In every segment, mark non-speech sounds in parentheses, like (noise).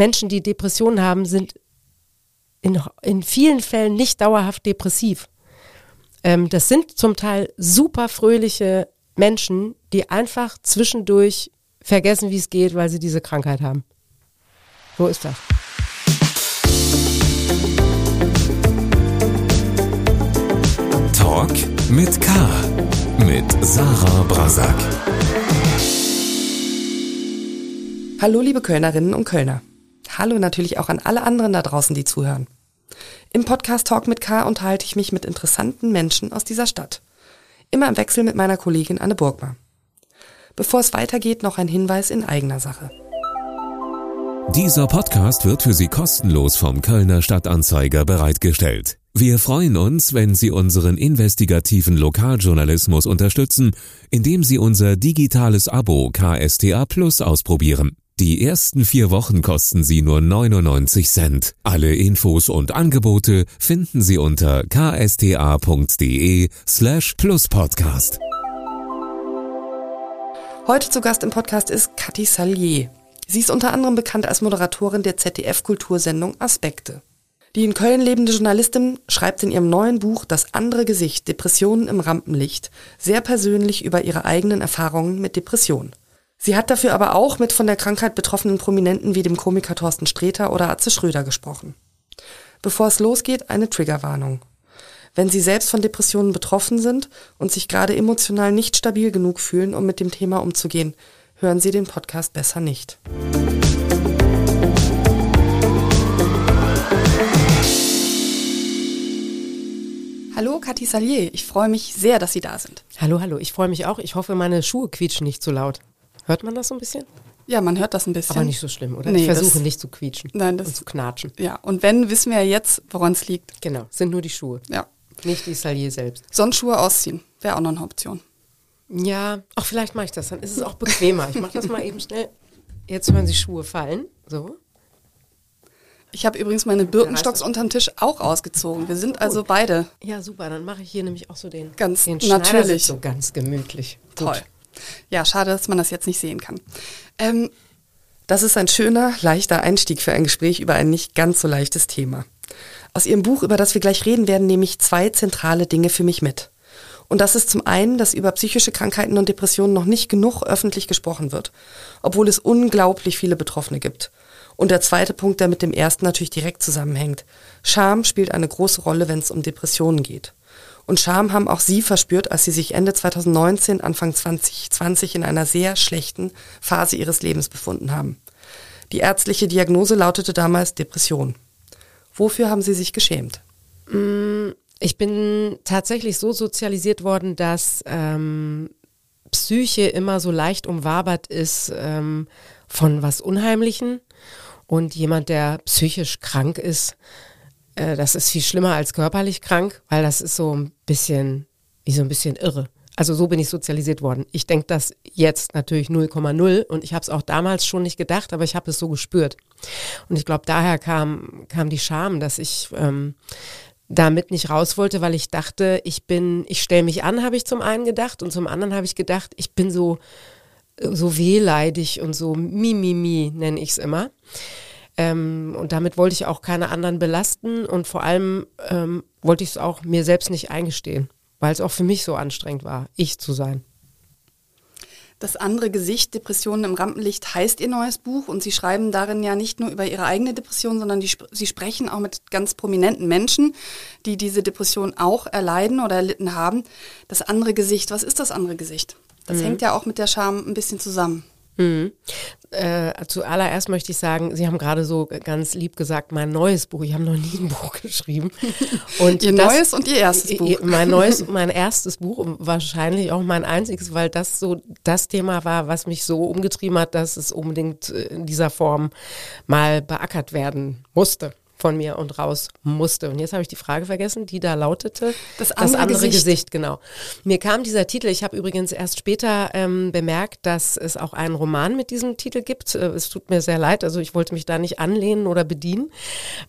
Menschen, die Depressionen haben, sind in, in vielen Fällen nicht dauerhaft depressiv. Ähm, das sind zum Teil super fröhliche Menschen, die einfach zwischendurch vergessen, wie es geht, weil sie diese Krankheit haben. So ist das. Talk mit K. Mit Sarah Brasak. Hallo liebe Kölnerinnen und Kölner. Hallo natürlich auch an alle anderen da draußen, die zuhören. Im Podcast Talk mit K unterhalte ich mich mit interessanten Menschen aus dieser Stadt. Immer im Wechsel mit meiner Kollegin Anne Burgmar. Bevor es weitergeht, noch ein Hinweis in eigener Sache. Dieser Podcast wird für Sie kostenlos vom Kölner Stadtanzeiger bereitgestellt. Wir freuen uns, wenn Sie unseren investigativen Lokaljournalismus unterstützen, indem Sie unser digitales Abo KSTA Plus ausprobieren. Die ersten vier Wochen kosten Sie nur 99 Cent. Alle Infos und Angebote finden Sie unter ksta.de slash pluspodcast. Heute zu Gast im Podcast ist Kathi Salier. Sie ist unter anderem bekannt als Moderatorin der ZDF-Kultursendung Aspekte. Die in Köln lebende Journalistin schreibt in ihrem neuen Buch Das andere Gesicht, Depressionen im Rampenlicht, sehr persönlich über ihre eigenen Erfahrungen mit Depressionen. Sie hat dafür aber auch mit von der Krankheit betroffenen Prominenten wie dem Komiker Thorsten Sträter oder Atze Schröder gesprochen. Bevor es losgeht, eine Triggerwarnung. Wenn Sie selbst von Depressionen betroffen sind und sich gerade emotional nicht stabil genug fühlen, um mit dem Thema umzugehen, hören Sie den Podcast besser nicht. Hallo, Kathi Salier. Ich freue mich sehr, dass Sie da sind. Hallo, hallo. Ich freue mich auch. Ich hoffe, meine Schuhe quietschen nicht zu laut. Hört man das so ein bisschen? Ja, man hört das ein bisschen. Aber nicht so schlimm, oder? Nee, ich versuche das- nicht zu quietschen Nein, das- und zu knatschen. Ja, und wenn, wissen wir ja jetzt, woran es liegt. Genau, sind nur die Schuhe, Ja. nicht die Salier selbst. Sonnenschuhe ausziehen wäre auch noch eine Option. Ja, ach, vielleicht mache ich das, dann ist es auch bequemer. Ich mache das mal eben schnell. Jetzt hören Sie Schuhe fallen. So. Ich habe übrigens meine Birkenstocks unterm Tisch auch ausgezogen. Wir sind also beide Ja, super, dann mache ich hier nämlich auch so den, Ganz den natürlich. So ganz gemütlich. Gut. Ja, schade, dass man das jetzt nicht sehen kann. Ähm, Das ist ein schöner, leichter Einstieg für ein Gespräch über ein nicht ganz so leichtes Thema. Aus Ihrem Buch, über das wir gleich reden werden, nehme ich zwei zentrale Dinge für mich mit. Und das ist zum einen, dass über psychische Krankheiten und Depressionen noch nicht genug öffentlich gesprochen wird, obwohl es unglaublich viele Betroffene gibt. Und der zweite Punkt, der mit dem ersten natürlich direkt zusammenhängt. Scham spielt eine große Rolle, wenn es um Depressionen geht. Und Scham haben auch Sie verspürt, als Sie sich Ende 2019, Anfang 2020 in einer sehr schlechten Phase Ihres Lebens befunden haben. Die ärztliche Diagnose lautete damals Depression. Wofür haben Sie sich geschämt? Ich bin tatsächlich so sozialisiert worden, dass ähm, Psyche immer so leicht umwabert ist ähm, von was Unheimlichen. Und jemand, der psychisch krank ist, äh, das ist viel schlimmer als körperlich krank, weil das ist so ein bisschen, wie so ein bisschen irre. Also so bin ich sozialisiert worden. Ich denke das jetzt natürlich 0,0 und ich habe es auch damals schon nicht gedacht, aber ich habe es so gespürt. Und ich glaube, daher kam, kam die Scham, dass ich ähm, damit nicht raus wollte, weil ich dachte, ich bin, ich stelle mich an, habe ich zum einen gedacht und zum anderen habe ich gedacht, ich bin so so wehleidig und so mimimi nenne ich es immer. Ähm, und damit wollte ich auch keine anderen belasten und vor allem ähm, wollte ich es auch mir selbst nicht eingestehen, weil es auch für mich so anstrengend war, ich zu sein. Das andere Gesicht, Depressionen im Rampenlicht, heißt Ihr neues Buch und Sie schreiben darin ja nicht nur über Ihre eigene Depression, sondern die, Sie sprechen auch mit ganz prominenten Menschen, die diese Depression auch erleiden oder erlitten haben. Das andere Gesicht, was ist das andere Gesicht? Das hängt ja auch mit der Scham ein bisschen zusammen. Äh, zuallererst möchte ich sagen, Sie haben gerade so ganz lieb gesagt, mein neues Buch. Ich habe noch nie ein (laughs) Buch geschrieben. Und Ihr das- neues und Ihr erstes Buch. Mein neues, (laughs) mein erstes Buch und wahrscheinlich auch mein einziges, weil das so das Thema war, was mich so umgetrieben hat, dass es unbedingt äh, in dieser Form mal beackert werden musste von mir und raus musste. Und jetzt habe ich die Frage vergessen, die da lautete. Das andere Gesicht. Gesicht. genau. Mir kam dieser Titel, ich habe übrigens erst später ähm, bemerkt, dass es auch einen Roman mit diesem Titel gibt. Äh, es tut mir sehr leid, also ich wollte mich da nicht anlehnen oder bedienen.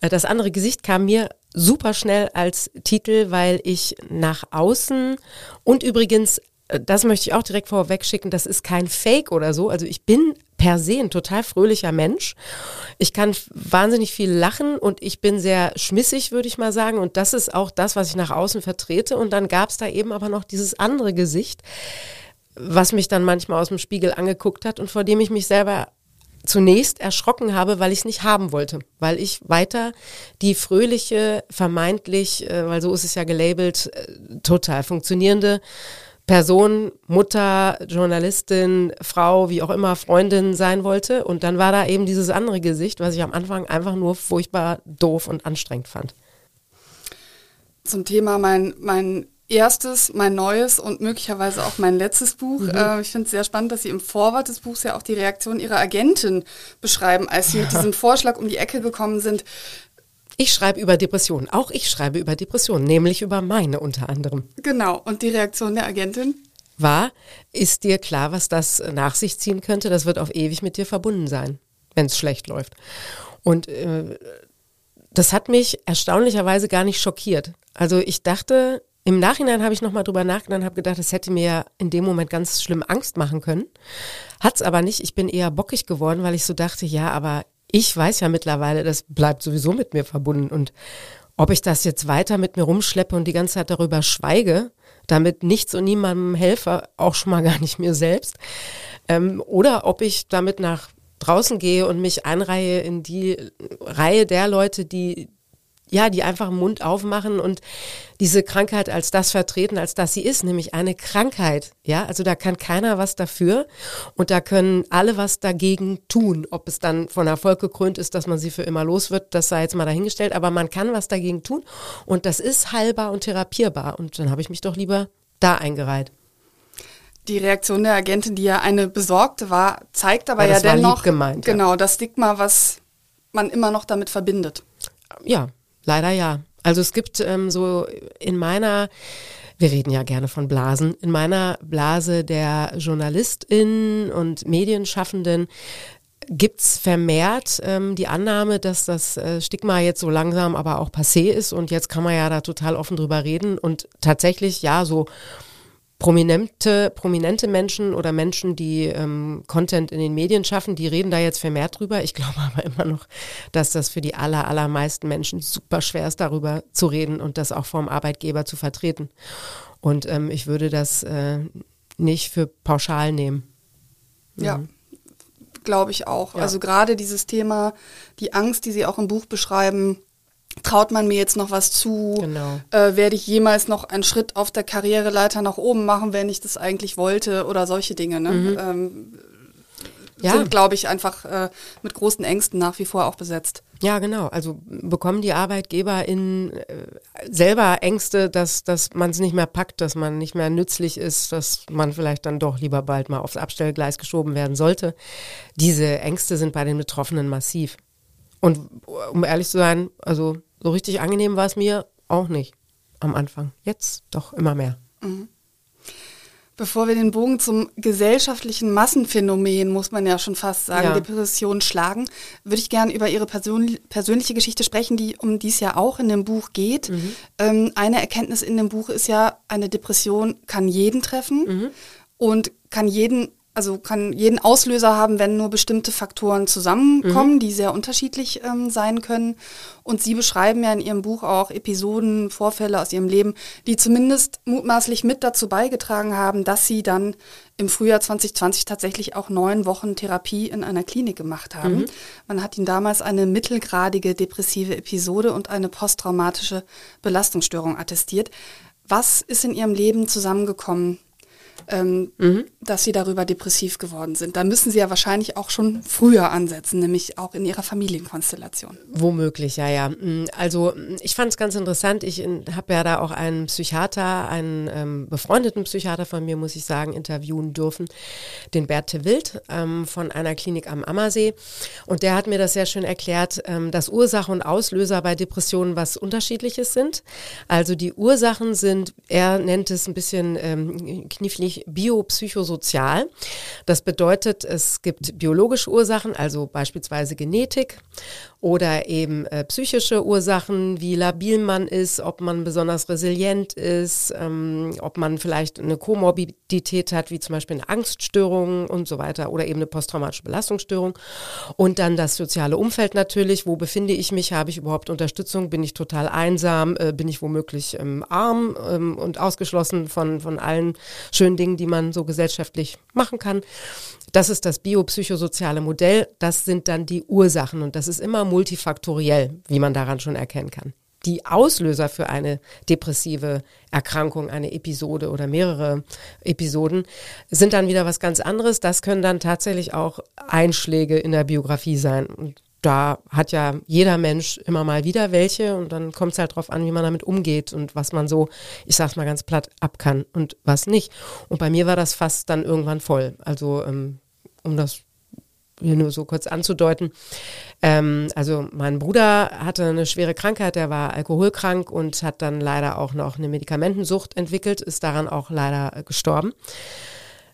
Äh, das andere Gesicht kam mir super schnell als Titel, weil ich nach außen und übrigens das möchte ich auch direkt vorweg schicken, das ist kein Fake oder so. Also ich bin per se ein total fröhlicher Mensch. Ich kann wahnsinnig viel lachen und ich bin sehr schmissig, würde ich mal sagen. Und das ist auch das, was ich nach außen vertrete. Und dann gab es da eben aber noch dieses andere Gesicht, was mich dann manchmal aus dem Spiegel angeguckt hat und vor dem ich mich selber zunächst erschrocken habe, weil ich es nicht haben wollte, weil ich weiter die fröhliche, vermeintlich, äh, weil so ist es ja gelabelt, äh, total funktionierende Person, Mutter, Journalistin, Frau, wie auch immer, Freundin sein wollte. Und dann war da eben dieses andere Gesicht, was ich am Anfang einfach nur furchtbar doof und anstrengend fand. Zum Thema mein, mein erstes, mein neues und möglicherweise auch mein letztes Buch. Mhm. Äh, ich finde es sehr spannend, dass Sie im Vorwort des Buchs ja auch die Reaktion Ihrer Agentin beschreiben, als Sie mit (laughs) diesem Vorschlag um die Ecke gekommen sind. Ich schreibe über Depressionen. Auch ich schreibe über Depressionen, nämlich über meine unter anderem. Genau. Und die Reaktion der Agentin? War, ist dir klar, was das nach sich ziehen könnte? Das wird auf ewig mit dir verbunden sein, wenn es schlecht läuft. Und äh, das hat mich erstaunlicherweise gar nicht schockiert. Also ich dachte, im Nachhinein habe ich nochmal drüber nachgedacht und habe gedacht, es hätte mir ja in dem Moment ganz schlimm Angst machen können. Hat es aber nicht. Ich bin eher bockig geworden, weil ich so dachte, ja, aber ich weiß ja mittlerweile, das bleibt sowieso mit mir verbunden. Und ob ich das jetzt weiter mit mir rumschleppe und die ganze Zeit darüber schweige, damit nichts und niemandem helfe, auch schon mal (laughs) gar nicht mir selbst, ähm, oder ob ich damit nach draußen gehe und mich einreihe in die Reihe der Leute, die ja, die einfach den Mund aufmachen und diese Krankheit als das vertreten, als das sie ist, nämlich eine Krankheit. Ja, also da kann keiner was dafür und da können alle was dagegen tun. Ob es dann von Erfolg gekrönt ist, dass man sie für immer los wird, das sei jetzt mal dahingestellt, aber man kann was dagegen tun und das ist heilbar und therapierbar und dann habe ich mich doch lieber da eingereiht. Die Reaktion der Agentin, die ja eine besorgte war, zeigt aber ja, ja dennoch gemeint, genau ja. das Stigma, was man immer noch damit verbindet. Ja, Leider ja. Also es gibt ähm, so in meiner, wir reden ja gerne von Blasen, in meiner Blase der JournalistInnen und Medienschaffenden gibt's vermehrt ähm, die Annahme, dass das äh, Stigma jetzt so langsam aber auch passé ist und jetzt kann man ja da total offen drüber reden und tatsächlich ja so prominente, prominente Menschen oder Menschen, die ähm, Content in den Medien schaffen, die reden da jetzt vermehrt drüber. Ich glaube (laughs) aber immer noch, dass das für die aller, allermeisten Menschen super schwer ist, darüber zu reden und das auch vom Arbeitgeber zu vertreten. Und ähm, ich würde das äh, nicht für pauschal nehmen. Ja. Mhm. Glaube ich auch. Ja. Also gerade dieses Thema, die Angst, die Sie auch im Buch beschreiben, traut man mir jetzt noch was zu? Genau. Äh, werde ich jemals noch einen Schritt auf der Karriereleiter nach oben machen, wenn ich das eigentlich wollte oder solche Dinge? Ne? Mhm. Ähm, ja. Sind, glaube ich, einfach äh, mit großen Ängsten nach wie vor auch besetzt. Ja, genau. Also bekommen die Arbeitgeber in äh, selber Ängste, dass, dass man es nicht mehr packt, dass man nicht mehr nützlich ist, dass man vielleicht dann doch lieber bald mal aufs Abstellgleis geschoben werden sollte. Diese Ängste sind bei den Betroffenen massiv. Und um ehrlich zu sein, also so richtig angenehm war es mir auch nicht am Anfang. Jetzt doch immer mehr. Mhm. Bevor wir den Bogen zum gesellschaftlichen Massenphänomen, muss man ja schon fast sagen, ja. Depression schlagen, würde ich gerne über Ihre Persön persönliche Geschichte sprechen, die um die es ja auch in dem Buch geht. Mhm. Ähm, eine Erkenntnis in dem Buch ist ja, eine Depression kann jeden treffen mhm. und kann jeden also kann jeden Auslöser haben, wenn nur bestimmte Faktoren zusammenkommen, mhm. die sehr unterschiedlich ähm, sein können. Und Sie beschreiben ja in Ihrem Buch auch Episoden, Vorfälle aus Ihrem Leben, die zumindest mutmaßlich mit dazu beigetragen haben, dass Sie dann im Frühjahr 2020 tatsächlich auch neun Wochen Therapie in einer Klinik gemacht haben. Mhm. Man hat Ihnen damals eine mittelgradige depressive Episode und eine posttraumatische Belastungsstörung attestiert. Was ist in Ihrem Leben zusammengekommen, ähm, mhm. dass sie darüber depressiv geworden sind. Da müssen sie ja wahrscheinlich auch schon früher ansetzen, nämlich auch in ihrer Familienkonstellation. Womöglich, ja, ja. Mm, also mm, ich fand es ganz interessant. Ich habe ja da auch einen Psychiater, einen ähm, befreundeten Psychiater von mir, muss ich sagen, interviewen dürfen, den Bert Wild ähm, von einer Klinik am Ammersee. Und der hat mir das sehr schön erklärt, ähm, dass Ursache und Auslöser bei Depressionen was Unterschiedliches sind. Also die Ursachen sind, er nennt es ein bisschen ähm, knifflig, eigentlich biopsychosozial. Das bedeutet, es gibt biologische Ursachen, also beispielsweise Genetik. Oder eben äh, psychische Ursachen, wie labil man ist, ob man besonders resilient ist, ähm, ob man vielleicht eine Komorbidität hat, wie zum Beispiel eine Angststörung und so weiter oder eben eine posttraumatische Belastungsstörung. Und dann das soziale Umfeld natürlich, wo befinde ich mich, habe ich überhaupt Unterstützung, bin ich total einsam, äh, bin ich womöglich ähm, arm ähm, und ausgeschlossen von, von allen schönen Dingen, die man so gesellschaftlich machen kann. Das ist das biopsychosoziale Modell. Das sind dann die Ursachen und das ist immer multifaktoriell, wie man daran schon erkennen kann. Die Auslöser für eine depressive Erkrankung, eine Episode oder mehrere Episoden sind dann wieder was ganz anderes. Das können dann tatsächlich auch Einschläge in der Biografie sein. Und da hat ja jeder Mensch immer mal wieder welche und dann kommt es halt drauf an, wie man damit umgeht und was man so, ich sag's mal ganz platt, ab kann und was nicht. Und bei mir war das fast dann irgendwann voll. Also ähm, um das hier nur so kurz anzudeuten. Ähm, also mein Bruder hatte eine schwere Krankheit, der war alkoholkrank und hat dann leider auch noch eine Medikamentensucht entwickelt, ist daran auch leider äh, gestorben.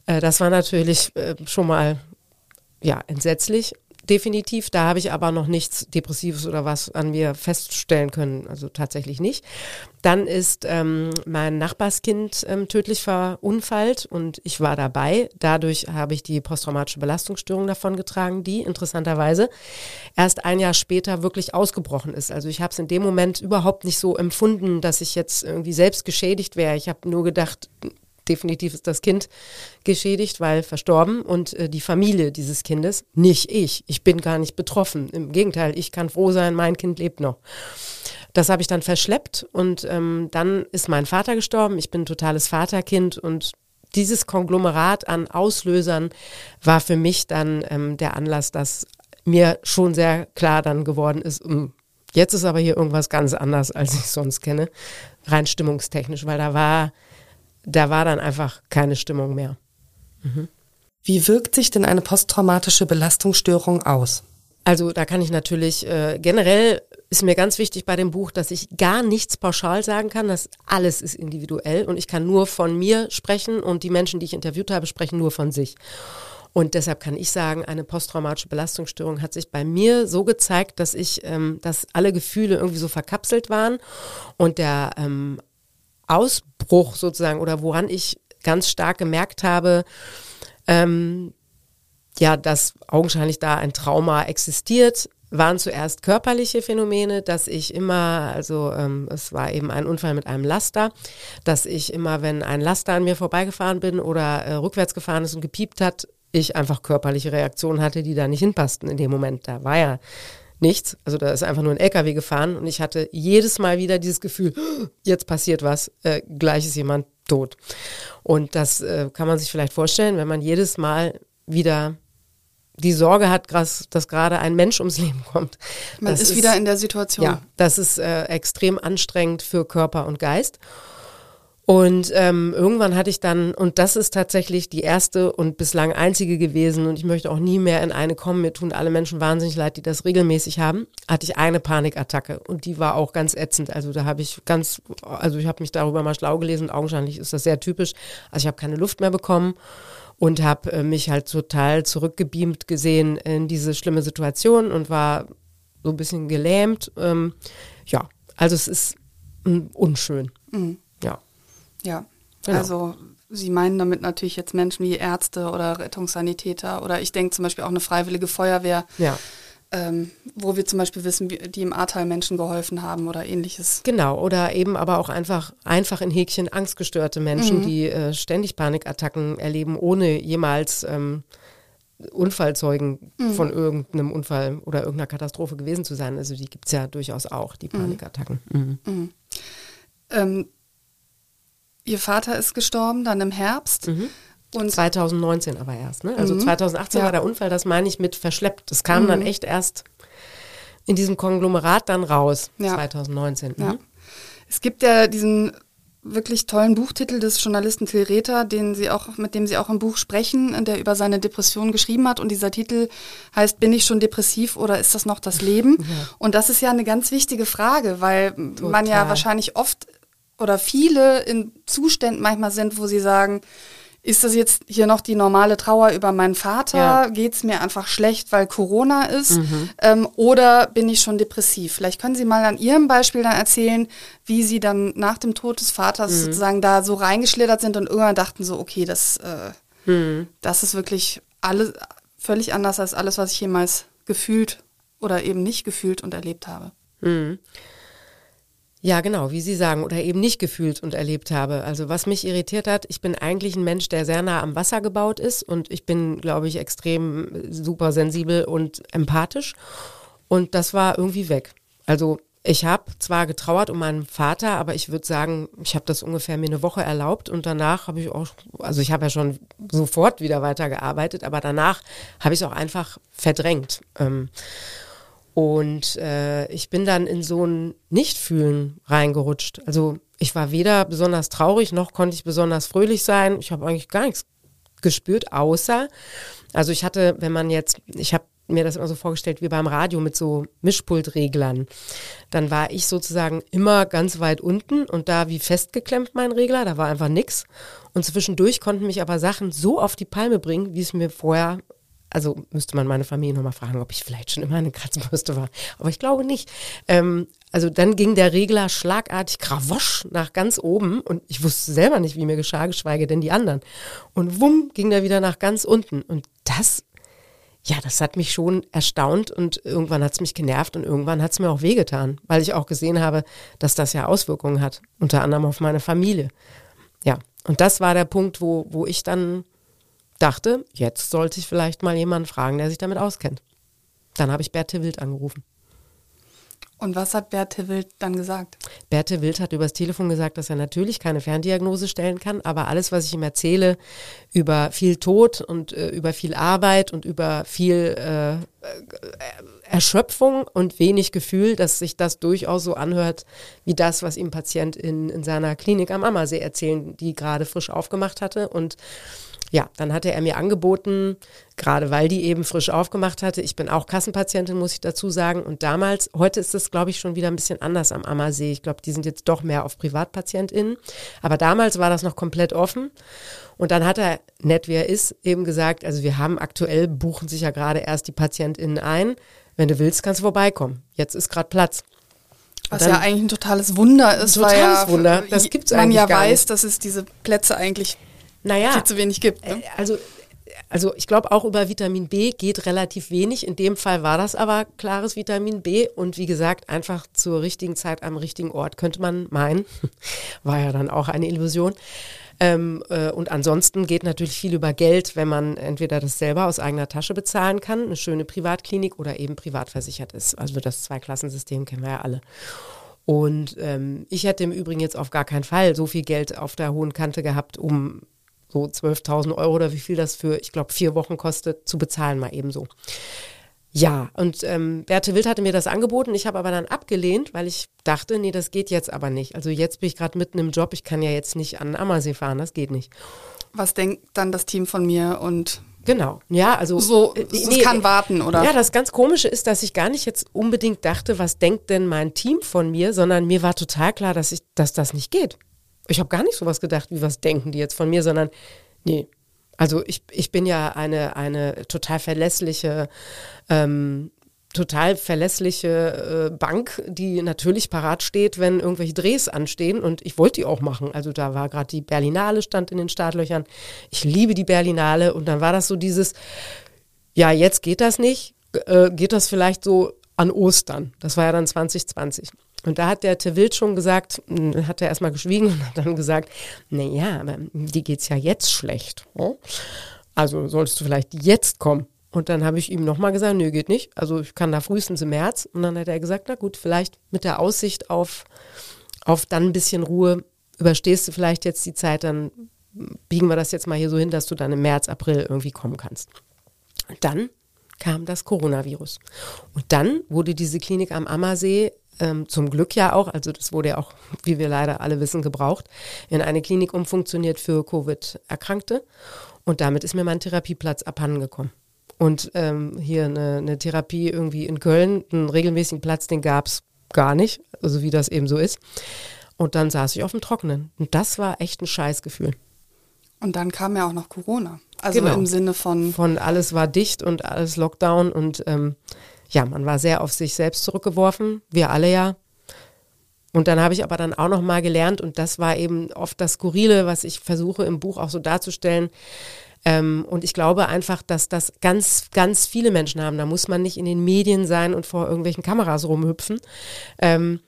Äh, das war natürlich äh, schon mal ja entsetzlich definitiv. Da habe ich aber noch nichts Depressives oder was an mir feststellen können, also tatsächlich nicht. Dann ist ähm, mein Nachbarskind ähm, tödlich verunfallt und ich war dabei. Dadurch habe ich die posttraumatische Belastungsstörung davongetragen, die interessanterweise erst ein Jahr später wirklich ausgebrochen ist. Also ich habe es in dem Moment überhaupt nicht so empfunden, dass ich jetzt irgendwie selbst geschädigt wäre. Ich habe nur gedacht, definitiv ist das Kind geschädigt, weil verstorben und äh, die Familie dieses Kindes, nicht ich. Ich bin gar nicht betroffen. Im Gegenteil, ich kann froh sein, mein Kind lebt noch. Das habe ich dann verschleppt und ähm, dann ist mein Vater gestorben. Ich bin ein totales Vaterkind und dieses Konglomerat an Auslösern war für mich dann ähm, der Anlass, dass mir schon sehr klar dann geworden ist, um, jetzt ist aber hier irgendwas ganz anders, als ich sonst kenne, rein stimmungstechnisch, weil da war da war dann einfach keine Stimmung mehr. Mhm. Wie wirkt sich denn eine posttraumatische Belastungsstörung aus? Also da kann ich natürlich äh, generell ist mir ganz wichtig bei dem Buch, dass ich gar nichts pauschal sagen kann. dass alles ist individuell und ich kann nur von mir sprechen und die Menschen, die ich interviewt habe, sprechen nur von sich. Und deshalb kann ich sagen, eine posttraumatische Belastungsstörung hat sich bei mir so gezeigt, dass ich, ähm, dass alle Gefühle irgendwie so verkapselt waren und der ähm, Ausbruch sozusagen oder woran ich ganz stark gemerkt habe, ähm, ja, dass augenscheinlich da ein Trauma existiert, waren zuerst körperliche Phänomene, dass ich immer, also ähm, es war eben ein Unfall mit einem Laster, dass ich immer, wenn ein Laster an mir vorbeigefahren bin oder äh, rückwärts gefahren ist und gepiept hat, ich einfach körperliche Reaktionen hatte, die da nicht hinpassten in dem Moment. Da war ja nichts. Also da ist einfach nur ein LKW gefahren und ich hatte jedes Mal wieder dieses Gefühl, jetzt passiert was, äh, gleich ist jemand tot. Und das äh, kann man sich vielleicht vorstellen, wenn man jedes Mal wieder die Sorge hat, dass gerade ein Mensch ums Leben kommt. Man ist, ist, wieder in der Situation. Ja, das ist äh, extrem anstrengend für Körper und Geist. Und ähm, irgendwann hatte ich dann, und das ist tatsächlich die erste und bislang einzige gewesen, und ich möchte auch nie mehr in eine kommen, mir tun alle Menschen wahnsinnig leid, die das regelmäßig haben, hatte ich eine Panikattacke und die war auch ganz ätzend. Also da habe ich ganz, also ich habe mich darüber mal schlau gelesen, augenscheinlich ist das sehr typisch. Also ich habe keine Luft mehr bekommen und habe äh, mich halt total zurückgebeamt gesehen in diese schlimme Situation und war so ein bisschen gelähmt. Ähm, ja, also es ist mh, unschön. Mhm. Ja. Genau. also Sie meinen damit natürlich jetzt Menschen wie Ärzte oder Rettungssanitäter oder ich denke zum Beispiel auch eine freiwillige Feuerwehr, ja. ähm, wo wir zum Beispiel wissen, die im Ahrtal Menschen geholfen haben oder ähnliches. Genau, oder eben aber auch einfach, einfach in Häkchen angstgestörte Menschen, mhm. die äh, ständig Panikattacken erleben, ohne jemals ähm, Unfallzeugen mhm. von irgendeinem Unfall oder irgendeiner Katastrophe gewesen zu sein. Also die gibt es ja durchaus auch, die mhm. Panikattacken. Mhm. Ähm, Ihr Vater ist gestorben, dann im Herbst. Mhm. Und 2019 aber erst, ne? Also mhm. 2018 ja. war der Unfall, das meine ich mit verschleppt. Das kam mhm. dann echt erst in diesem Konglomerat dann raus, ja. 2019. Ja. Mhm. Es gibt ja diesen wirklich tollen Buchtitel des Journalisten Till Rether, den Sie auch, mit dem Sie auch im Buch sprechen, der über seine Depression geschrieben hat. Und dieser Titel heißt, bin ich schon depressiv oder ist das noch das Leben? (laughs) Und das ist ja eine ganz wichtige Frage, weil Total. man ja wahrscheinlich oft oder viele in Zuständen manchmal sind, wo sie sagen, ist das jetzt hier noch die normale Trauer über meinen Vater? Ja. Geht es mir einfach schlecht, weil Corona ist? Mhm. Ähm, oder bin ich schon depressiv? Vielleicht können Sie mal an Ihrem Beispiel dann erzählen, wie Sie dann nach dem Tod des Vaters mhm. sozusagen da so reingeschlittert sind und irgendwann dachten so, okay, das, äh, mhm. das ist wirklich alles völlig anders als alles, was ich jemals gefühlt oder eben nicht gefühlt und erlebt habe. Ja, genau, wie Sie sagen, oder eben nicht gefühlt und erlebt habe. Also was mich irritiert hat, ich bin eigentlich ein Mensch, der sehr nah am Wasser gebaut ist und ich bin, glaube ich, extrem super sensibel und empathisch. Und das war irgendwie weg. Also ich habe zwar getrauert um meinen Vater, aber ich würde sagen, ich habe das ungefähr mir eine Woche erlaubt und danach habe ich auch, also ich habe ja schon sofort wieder weitergearbeitet, aber danach habe ich es auch einfach verdrängt. Ähm, und äh, ich bin dann in so ein Nichtfühlen reingerutscht. Also ich war weder besonders traurig, noch konnte ich besonders fröhlich sein. Ich habe eigentlich gar nichts gespürt, außer, also ich hatte, wenn man jetzt, ich habe mir das immer so vorgestellt wie beim Radio mit so Mischpultreglern. Dann war ich sozusagen immer ganz weit unten und da wie festgeklemmt mein Regler, da war einfach nix. Und zwischendurch konnten mich aber Sachen so auf die Palme bringen, wie es mir vorher also müsste man meine Familie nochmal fragen, ob ich vielleicht schon immer eine Kratzbürste war. Aber ich glaube nicht. Ähm, also dann ging der Regler schlagartig krawosch nach ganz oben und ich wusste selber nicht, wie mir geschah, geschweige denn die anderen. Und wumm ging der wieder nach ganz unten. Und das, ja, das hat mich schon erstaunt und irgendwann hat es mich genervt und irgendwann hat es mir auch wehgetan, weil ich auch gesehen habe, dass das ja Auswirkungen hat, unter anderem auf meine Familie. Ja, und das war der Punkt, wo, wo ich dann dachte, jetzt sollte ich vielleicht mal jemanden fragen, der sich damit auskennt. Dann habe ich Berthe Wild angerufen. Und was hat Berthe Wild dann gesagt? Berthe Wild hat übers Telefon gesagt, dass er natürlich keine Ferndiagnose stellen kann, aber alles, was ich ihm erzähle über viel Tod und äh, über viel Arbeit und über viel äh, äh Erschöpfung und wenig Gefühl, dass sich das durchaus so anhört wie das, was ihm Patient in, in seiner Klinik am Ammersee erzählen, die gerade frisch aufgemacht hatte und ja, dann hatte er mir angeboten, gerade weil die eben frisch aufgemacht hatte. Ich bin auch Kassenpatientin, muss ich dazu sagen. Und damals, heute ist es, glaube ich, schon wieder ein bisschen anders am Ammersee. Ich glaube, die sind jetzt doch mehr auf PrivatpatientInnen. Aber damals war das noch komplett offen. Und dann hat er, nett wie er ist, eben gesagt, also wir haben aktuell, buchen sich ja gerade erst die PatientInnen ein. Wenn du willst, kannst du vorbeikommen. Jetzt ist gerade Platz. Was ja eigentlich ein totales Wunder ist, ein totales weil ja, Wunder. Das gibt's man ja weiß, nicht. dass es diese Plätze eigentlich naja, viel zu wenig gibt. Ne? Äh, also also ich glaube auch über Vitamin B geht relativ wenig. In dem Fall war das aber klares Vitamin B und wie gesagt, einfach zur richtigen Zeit am richtigen Ort, könnte man meinen. (laughs) War ja dann auch eine Illusion. Ähm, äh, und ansonsten geht natürlich viel über Geld, wenn man entweder das selber aus eigener Tasche bezahlen kann, eine schöne Privatklinik oder eben privat versichert ist. Also das Zweiklassensystem kennen wir ja alle. Und ähm, ich hätte im Übrigen jetzt auf gar keinen Fall so viel Geld auf der hohen Kante gehabt, um so 12.000 Euro oder wie viel das für, ich glaube, vier Wochen kostet, zu bezahlen mal eben so. Ja, und ähm, Berthe Wild hatte mir das angeboten. Ich habe aber dann abgelehnt, weil ich dachte, nee, das geht jetzt aber nicht. Also jetzt bin ich gerade mitten im Job, ich kann ja jetzt nicht an Ammersee fahren, das geht nicht. Was denkt dann das Team von mir und Genau, ja, also so, äh, nee, kann warten, oder? Ja, das ganz Komische ist, dass ich gar nicht jetzt unbedingt dachte, was denkt denn mein Team von mir, sondern mir war total klar, dass ich, dass das nicht geht. Ich habe gar nicht sowas gedacht, wie was denken die jetzt von mir, sondern nee. Also ich, ich bin ja eine, eine total verlässliche, ähm, total verlässliche äh, Bank, die natürlich parat steht, wenn irgendwelche Drehs anstehen und ich wollte die auch machen. Also da war gerade die Berlinale stand in den Startlöchern. Ich liebe die Berlinale und dann war das so dieses, ja, jetzt geht das nicht, äh, geht das vielleicht so an Ostern. Das war ja dann 2020. Und da hat der Tewild schon gesagt, hm, hat er erstmal geschwiegen und hat dann gesagt, naja, aber die geht's ja jetzt schlecht. Ne? Also solltest du vielleicht jetzt kommen. Und dann habe ich ihm nochmal gesagt, nö, geht nicht. Also ich kann da frühestens im März. Und dann hat er gesagt, na gut, vielleicht mit der Aussicht auf, auf dann ein bisschen Ruhe überstehst du vielleicht jetzt die Zeit, dann biegen wir das jetzt mal hier so hin, dass du dann im März, April irgendwie kommen kannst. Und dann kam das Coronavirus. Und dann wurde diese Klinik am Ammersee ähm, zum Glück ja auch, also das wurde ja auch, wie wir leider alle wissen, gebraucht, in eine Klinik umfunktioniert für Covid-Erkrankte. Und damit ist mir mein Therapieplatz abhandengekommen. Und ähm, hier eine, eine, Therapie irgendwie in Köln, einen regelmäßigen Platz, den gab es gar nicht, also wie das eben so ist. Und dann saß ich auf dem Trockenen. Und das war echt ein Scheißgefühl. Und dann kam ja auch noch Corona. Also genau. im Sinne von. Von alles war dicht und alles Lockdown und ähm, ja, man war sehr auf sich selbst zurückgeworfen. Wir alle ja. Und dann habe ich aber dann auch noch mal gelernt, und das war eben oft das Skurrile, was ich versuche im Buch auch so darzustellen. Ähm, und ich glaube einfach, dass das ganz, ganz viele Menschen haben. Da muss man nicht in den Medien sein und vor irgendwelchen Kameras rumhüpfen. Ähm,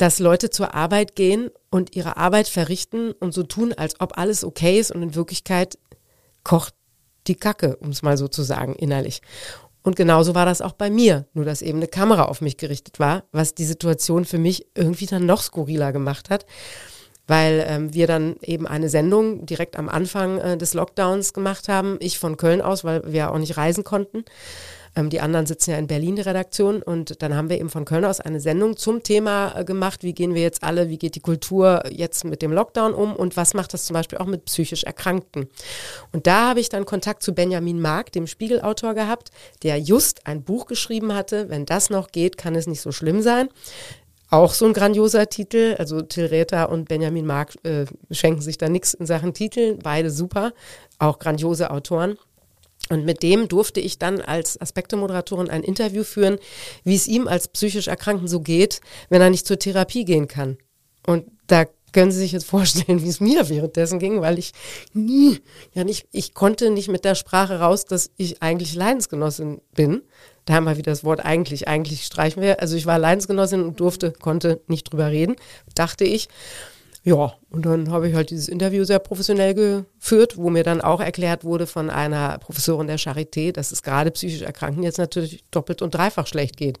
dass Leute zur Arbeit gehen und ihre Arbeit verrichten und so tun, als ob alles okay ist und in Wirklichkeit kocht die Kacke, um es mal so zu sagen, innerlich. Und genauso war das auch bei mir, nur dass eben eine Kamera auf mich gerichtet war, was die Situation für mich irgendwie dann noch skurriler gemacht hat, weil ähm, wir dann eben eine Sendung direkt am Anfang äh, des Lockdowns gemacht haben, ich von Köln aus, weil wir auch nicht reisen konnten. Ähm, die anderen sitzen ja in Berlin, die Redaktion. Und dann haben wir eben von Köln aus eine Sendung zum Thema äh, gemacht, wie gehen wir jetzt alle, wie geht die Kultur jetzt mit dem Lockdown um und was macht das zum Beispiel auch mit psychisch Erkrankten. Und da habe ich dann Kontakt zu Benjamin Mark, dem Spiegelautor, gehabt, der just ein Buch geschrieben hatte, wenn das noch geht, kann es nicht so schlimm sein. Auch so ein grandioser Titel. Also Till Räther und Benjamin Mark äh, schenken sich da nichts in Sachen Titeln. Beide super. Auch grandiose Autoren. Und mit dem durfte ich dann als Aspekte-Moderatorin ein Interview führen, wie es ihm als psychisch Erkrankten so geht, wenn er nicht zur Therapie gehen kann. Und da können Sie sich jetzt vorstellen, wie es mir währenddessen ging, weil ich nie, ja nicht, ich konnte nicht mit der Sprache raus, dass ich eigentlich Leidensgenossin bin. Da haben wir wieder das Wort eigentlich, eigentlich streichen wir. Also ich war Leidensgenossin und durfte, konnte nicht drüber reden, dachte ich. Ja, und dann habe ich halt dieses Interview sehr professionell geführt, wo mir dann auch erklärt wurde von einer Professorin der Charité, dass es gerade psychisch Erkrankten jetzt natürlich doppelt und dreifach schlecht geht.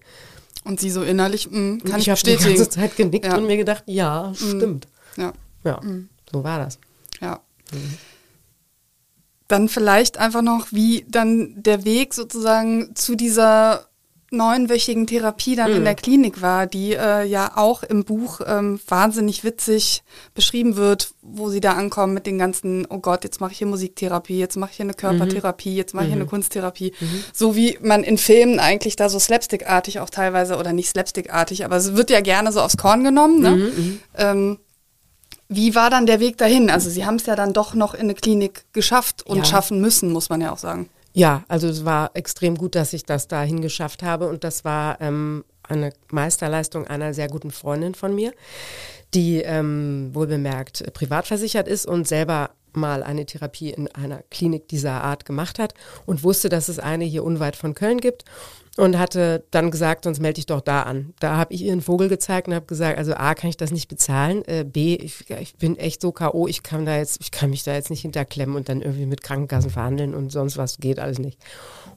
Und sie so innerlich, mh, mm, kann ich, ich habe die ganze Zeit genickt ja. und mir gedacht, ja, mm. stimmt. Ja, ja mm. so war das. Ja. Mhm. Dann vielleicht einfach noch, wie dann der Weg sozusagen zu dieser neunwöchigen Therapie dann mhm. in der Klinik war, die äh, ja auch im Buch ähm, wahnsinnig witzig beschrieben wird, wo sie da ankommen mit den ganzen, oh Gott, jetzt mache ich hier Musiktherapie, jetzt mache ich hier eine Körpertherapie, jetzt mache ich hier eine mhm. Kunsttherapie. Mhm. So wie man in Filmen eigentlich da so slapstickartig auch teilweise, oder nicht slapstickartig, aber es wird ja gerne so aufs Korn genommen. Ne? Mhm, mhm. Ähm, wie war dann der Weg dahin? Also Sie haben es ja dann doch noch in eine Klinik geschafft und ja. schaffen müssen, muss man ja auch sagen. Ja, also es war extrem gut, dass ich das dahin geschafft habe. Und das war ähm, eine Meisterleistung einer sehr guten Freundin von mir, die ähm, wohlbemerkt privat versichert ist und selber mal eine Therapie in einer Klinik dieser Art gemacht hat und wusste, dass es eine hier unweit von Köln gibt und hatte dann gesagt, sonst melde ich doch da an. Da habe ich ihr einen Vogel gezeigt und habe gesagt, also A, kann ich das nicht bezahlen, äh, B, ich, ich, bin echt so K.O., ich kann da jetzt, ich kann mich da jetzt nicht hinterklemmen und dann irgendwie mit Krankenkassen verhandeln und sonst was geht alles nicht.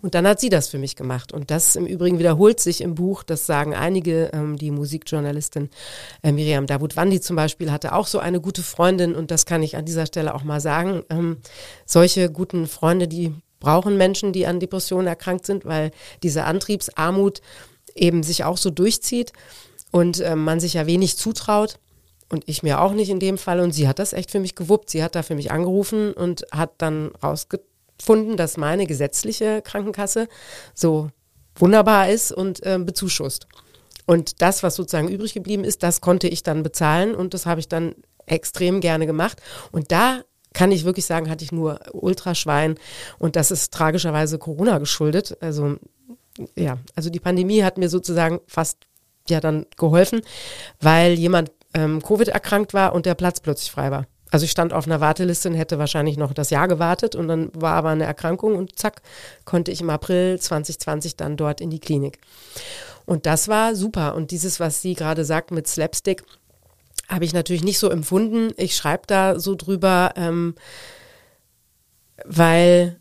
Und dann hat sie das für mich gemacht. Und das im Übrigen wiederholt sich im Buch, das sagen einige, ähm, die Musikjournalistin äh, Miriam Davut-Wandi zum Beispiel hatte auch so eine gute Freundin und das kann ich an dieser Stelle auch mal sagen. Ähm, solche guten Freunde, die brauchen Menschen, die an Depressionen erkrankt sind, weil diese Antriebsarmut eben sich auch so durchzieht und äh, man sich ja wenig zutraut. Und ich mir auch nicht in dem Fall. Und sie hat das echt für mich gewuppt. Sie hat da für mich angerufen und hat dann rausgefunden, dass meine gesetzliche Krankenkasse so wunderbar ist und äh, bezuschusst. Und das, was sozusagen übrig geblieben ist, das konnte ich dann bezahlen und das habe ich dann extrem gerne gemacht. Und da kann ich wirklich sagen, hatte ich nur Ultraschwein und das ist tragischerweise Corona geschuldet. Also ja, also die Pandemie hat mir sozusagen fast ja dann geholfen, weil jemand ähm, Covid erkrankt war und der Platz plötzlich frei war. Also ich stand auf einer Warteliste und hätte wahrscheinlich noch das Jahr gewartet und dann war aber eine Erkrankung und zack, konnte ich im April 2020 dann dort in die Klinik. Und das war super. Und dieses, was sie gerade sagt mit Slapstick, habe ich natürlich nicht so empfunden. Ich schreibe da so drüber, ähm, weil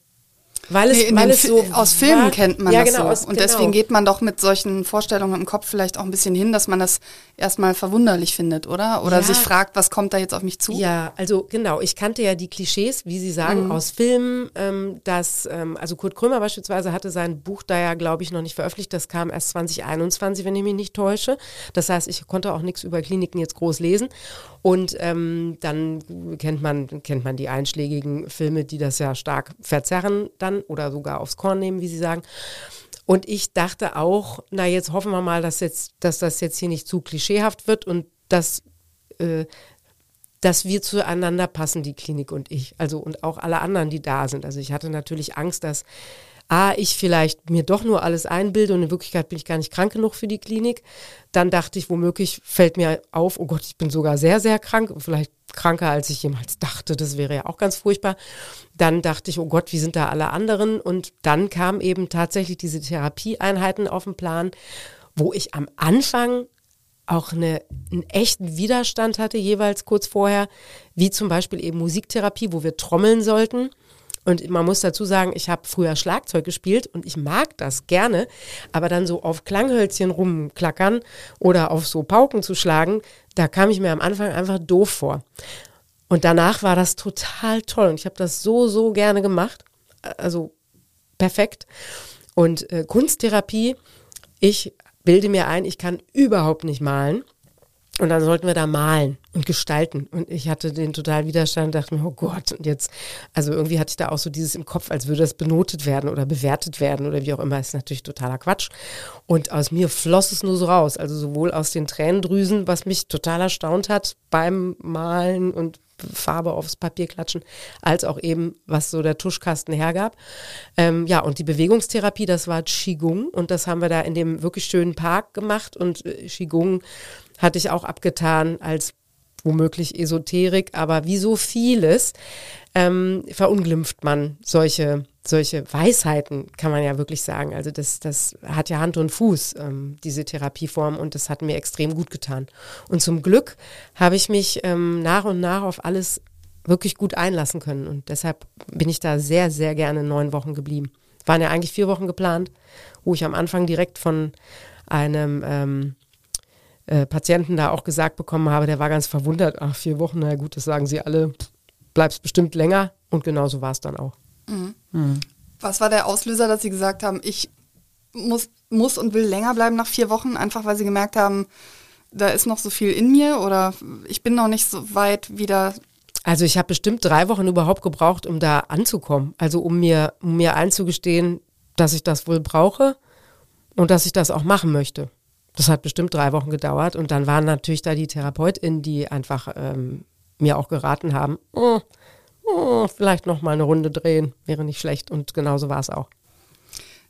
weil es, nee, weil es so aus Filmen war, kennt man ja, das genau, so. Aus, und genau. deswegen geht man doch mit solchen Vorstellungen im Kopf vielleicht auch ein bisschen hin, dass man das erstmal verwunderlich findet, oder? Oder ja. sich fragt, was kommt da jetzt auf mich zu? Ja, also genau, ich kannte ja die Klischees, wie Sie sagen, mhm. aus Filmen, ähm, dass, ähm, also Kurt Krömer beispielsweise hatte sein Buch da ja, glaube ich, noch nicht veröffentlicht. Das kam erst 2021, wenn ich mich nicht täusche. Das heißt, ich konnte auch nichts über Kliniken jetzt groß lesen. Und ähm, dann kennt man, kennt man die einschlägigen Filme, die das ja stark verzerren dann oder sogar aufs Korn nehmen, wie Sie sagen. Und ich dachte auch, na jetzt hoffen wir mal, dass, jetzt, dass das jetzt hier nicht zu klischeehaft wird und dass äh, dass wir zueinander passen, die Klinik und ich. Also und auch alle anderen, die da sind. Also ich hatte natürlich Angst, dass A, ich vielleicht mir doch nur alles einbilde und in Wirklichkeit bin ich gar nicht krank genug für die Klinik. Dann dachte ich, womöglich fällt mir auf, oh Gott, ich bin sogar sehr, sehr krank, vielleicht kranker, als ich jemals dachte. Das wäre ja auch ganz furchtbar. Dann dachte ich, oh Gott, wie sind da alle anderen? Und dann kamen eben tatsächlich diese Therapieeinheiten auf den Plan, wo ich am Anfang auch eine, einen echten Widerstand hatte, jeweils kurz vorher, wie zum Beispiel eben Musiktherapie, wo wir trommeln sollten. Und man muss dazu sagen, ich habe früher Schlagzeug gespielt und ich mag das gerne, aber dann so auf Klanghölzchen rumklackern oder auf so Pauken zu schlagen, da kam ich mir am Anfang einfach doof vor. Und danach war das total toll und ich habe das so, so gerne gemacht. Also perfekt. Und äh, Kunsttherapie, ich bilde mir ein, ich kann überhaupt nicht malen. Und dann sollten wir da malen und gestalten. Und ich hatte den total Widerstand und dachte mir, oh Gott, und jetzt, also irgendwie hatte ich da auch so dieses im Kopf, als würde das benotet werden oder bewertet werden oder wie auch immer, ist natürlich totaler Quatsch. Und aus mir floss es nur so raus, also sowohl aus den Tränendrüsen, was mich total erstaunt hat beim Malen und Farbe aufs Papier klatschen, als auch eben, was so der Tuschkasten hergab. Ähm, ja, und die Bewegungstherapie, das war Qigong und das haben wir da in dem wirklich schönen Park gemacht und äh, Qigong hatte ich auch abgetan als womöglich Esoterik, aber wie so vieles ähm, verunglimpft man solche, solche Weisheiten, kann man ja wirklich sagen. Also das, das hat ja Hand und Fuß, ähm, diese Therapieform, und das hat mir extrem gut getan. Und zum Glück habe ich mich ähm, nach und nach auf alles wirklich gut einlassen können. Und deshalb bin ich da sehr, sehr gerne neun Wochen geblieben. Waren ja eigentlich vier Wochen geplant, wo ich am Anfang direkt von einem ähm, äh, Patienten da auch gesagt bekommen habe, der war ganz verwundert, ach, vier Wochen, na gut, das sagen sie alle, bleibst bestimmt länger und genauso war es dann auch. Mhm. Mhm. Was war der Auslöser, dass Sie gesagt haben, ich muss, muss und will länger bleiben nach vier Wochen, einfach weil Sie gemerkt haben, da ist noch so viel in mir oder ich bin noch nicht so weit wieder also ich habe bestimmt drei Wochen überhaupt gebraucht, um da anzukommen. Also um mir, um mir einzugestehen, dass ich das wohl brauche und dass ich das auch machen möchte. Das hat bestimmt drei Wochen gedauert und dann waren natürlich da die TherapeutInnen, die einfach ähm, mir auch geraten haben, oh, oh, vielleicht noch mal eine Runde drehen, wäre nicht schlecht und genauso war es auch.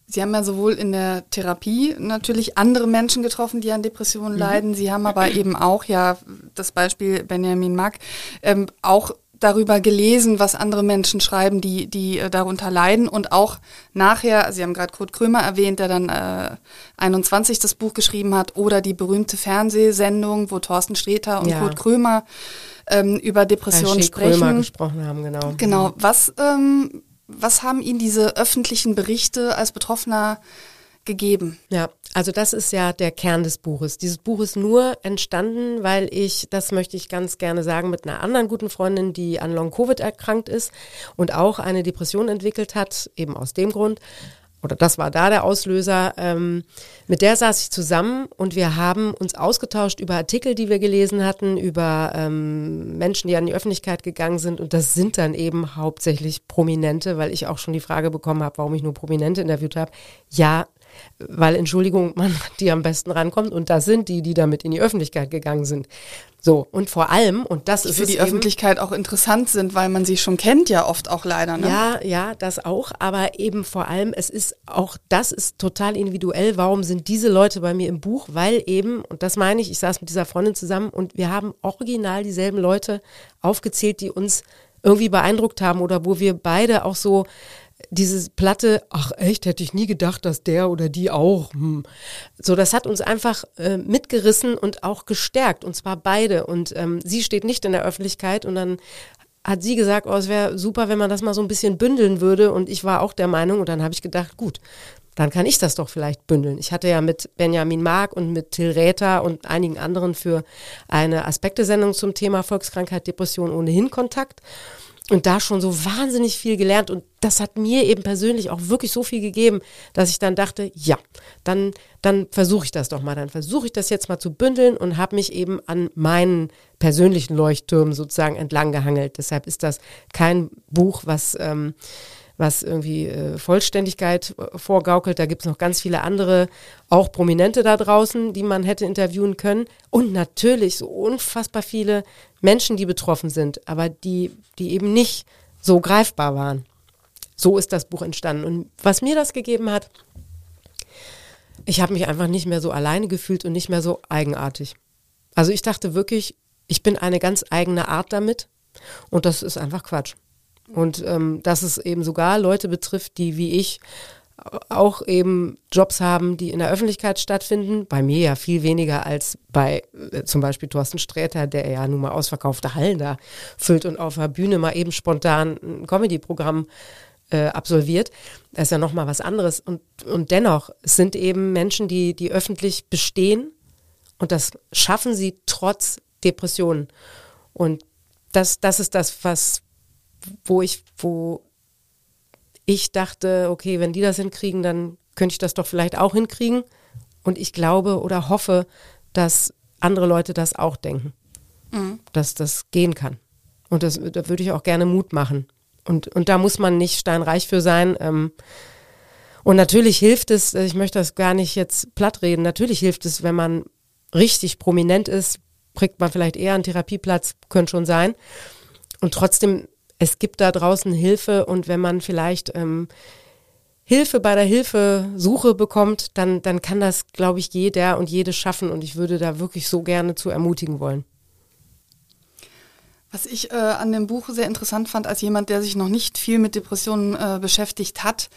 Sie haben ja sowohl in der Therapie natürlich andere Menschen getroffen, die an Depressionen mhm. leiden. Sie haben aber eben auch, ja, das Beispiel Benjamin Mack, ähm, auch darüber gelesen, was andere Menschen schreiben, die, die äh, darunter leiden. Und auch nachher, Sie haben gerade Kurt Krömer erwähnt, der dann äh, 21 das Buch geschrieben hat, oder die berühmte Fernsehsendung, wo Thorsten Sträter und ja. Kurt Krömer ähm, über Depressionen sprechen. Krömer gesprochen haben, genau. Genau. Was, ähm, was haben Ihnen diese öffentlichen Berichte als Betroffener gegeben? Ja, also das ist ja der Kern des Buches. Dieses Buch ist nur entstanden, weil ich, das möchte ich ganz gerne sagen, mit einer anderen guten Freundin, die an Long-Covid erkrankt ist und auch eine Depression entwickelt hat, eben aus dem Grund, oder das war da der Auslöser, ähm, mit der saß ich zusammen und wir haben uns ausgetauscht über Artikel, die wir gelesen hatten, über ähm, Menschen, die an die Öffentlichkeit gegangen sind und das sind dann eben hauptsächlich Prominente, weil ich auch schon die Frage bekommen habe, warum ich nur Prominente interviewt habe. Ja, weil, Entschuldigung, (laughs) man die am besten rankommt und das sind die, die damit in die Öffentlichkeit gegangen sind. So, und vor allem, und das ist für die Öffentlichkeit auch interessant sind, weil man sie schon kennt, ja oft auch leider. Ne? Ja, ja, das auch, aber eben vor allem, es ist auch, das ist total individuell. Warum sind diese Leute bei mir im Buch? Weil eben, und das meine ich, ich saß mit dieser Freundin zusammen und wir haben original dieselben Leute aufgezählt, die uns irgendwie beeindruckt haben oder wo wir beide auch so diese Platte, ach echt, hätte ich nie gedacht, dass der oder die auch. Hm. So, das hat uns einfach äh, mitgerissen und auch gestärkt, und zwar beide. Und ähm, sie steht nicht in der Öffentlichkeit und dann hat sie gesagt, oh, es wäre super, wenn man das mal so ein bisschen bündeln würde. Und ich war auch der Meinung, und dann habe ich gedacht, gut, dann kann ich das doch vielleicht bündeln. Ich hatte ja mit Benjamin Mark und mit Till Räther und einigen anderen für eine Aspektesendung zum Thema Volkskrankheit, Depression ohnehin Kontakt und da schon so wahnsinnig viel gelernt und das hat mir eben persönlich auch wirklich so viel gegeben, dass ich dann dachte, ja, dann dann versuche ich das doch mal, dann versuche ich das jetzt mal zu bündeln und habe mich eben an meinen persönlichen Leuchttürmen sozusagen entlang gehangelt. Deshalb ist das kein Buch, was ähm, was irgendwie äh, Vollständigkeit äh, vorgaukelt. Da gibt es noch ganz viele andere, auch Prominente da draußen, die man hätte interviewen können. Und natürlich so unfassbar viele Menschen, die betroffen sind, aber die, die eben nicht so greifbar waren. So ist das Buch entstanden. Und was mir das gegeben hat, ich habe mich einfach nicht mehr so alleine gefühlt und nicht mehr so eigenartig. Also ich dachte wirklich, ich bin eine ganz eigene Art damit und das ist einfach Quatsch. Und ähm, dass es eben sogar Leute betrifft, die wie ich auch eben Jobs haben, die in der Öffentlichkeit stattfinden. Bei mir ja viel weniger als bei äh, zum Beispiel Thorsten Sträter, der ja nun mal ausverkaufte Hallen da füllt und auf der Bühne mal eben spontan ein Comedy-Programm äh, absolviert. Das ist ja nochmal was anderes. Und, und dennoch sind eben Menschen, die, die öffentlich bestehen und das schaffen sie trotz Depressionen. Und das, das ist das, was, wo ich, wo ich dachte, okay, wenn die das hinkriegen, dann könnte ich das doch vielleicht auch hinkriegen. Und ich glaube oder hoffe, dass andere Leute das auch denken, mhm. dass das gehen kann. Und das, da würde ich auch gerne Mut machen. Und, und da muss man nicht steinreich für sein. Ähm, und natürlich hilft es, ich möchte das gar nicht jetzt platt reden, natürlich hilft es, wenn man richtig prominent ist, kriegt man vielleicht eher einen Therapieplatz, könnte schon sein. Und trotzdem, es gibt da draußen Hilfe und wenn man vielleicht ähm, Hilfe bei der Hilfesuche bekommt, dann, dann kann das, glaube ich, jeder und jede schaffen und ich würde da wirklich so gerne zu ermutigen wollen. Was ich äh, an dem Buch sehr interessant fand, als jemand, der sich noch nicht viel mit Depressionen äh, beschäftigt hat,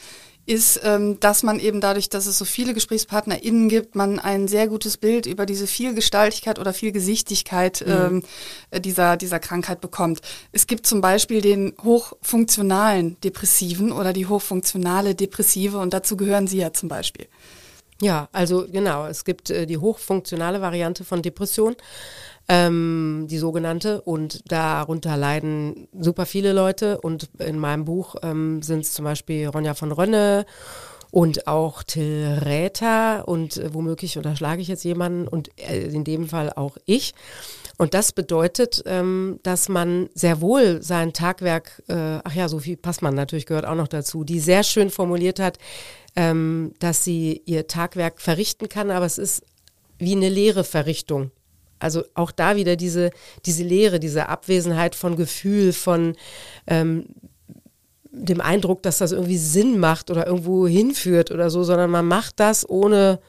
ist, ähm, dass man eben dadurch, dass es so viele GesprächspartnerInnen gibt, man ein sehr gutes Bild über diese Vielgestaltigkeit oder Vielgesichtigkeit mhm. ähm, dieser, dieser Krankheit bekommt. Es gibt zum Beispiel den hochfunktionalen Depressiven oder die hochfunktionale Depressive und dazu gehören Sie ja zum Beispiel. Ja, also genau, es gibt äh, die hochfunktionale Variante von Depression ähm, die sogenannte. Und darunter leiden super viele Leute. Und in meinem Buch ähm, sind es zum Beispiel Ronja von Rönne und auch Till Räther und äh, womöglich unterschlage ich jetzt jemanden und äh, in dem Fall auch ich. Und das bedeutet, ähm, dass man sehr wohl sein Tagwerk, äh, ach ja, Sophie Passmann natürlich gehört auch noch dazu, die sehr schön formuliert hat, ähm, dass sie ihr Tagwerk verrichten kann, aber es ist wie eine leere Verrichtung. Also auch da wieder diese, diese Leere, diese Abwesenheit von Gefühl, von ähm, dem Eindruck, dass das irgendwie Sinn macht oder irgendwo hinführt oder so, sondern man macht das ohne,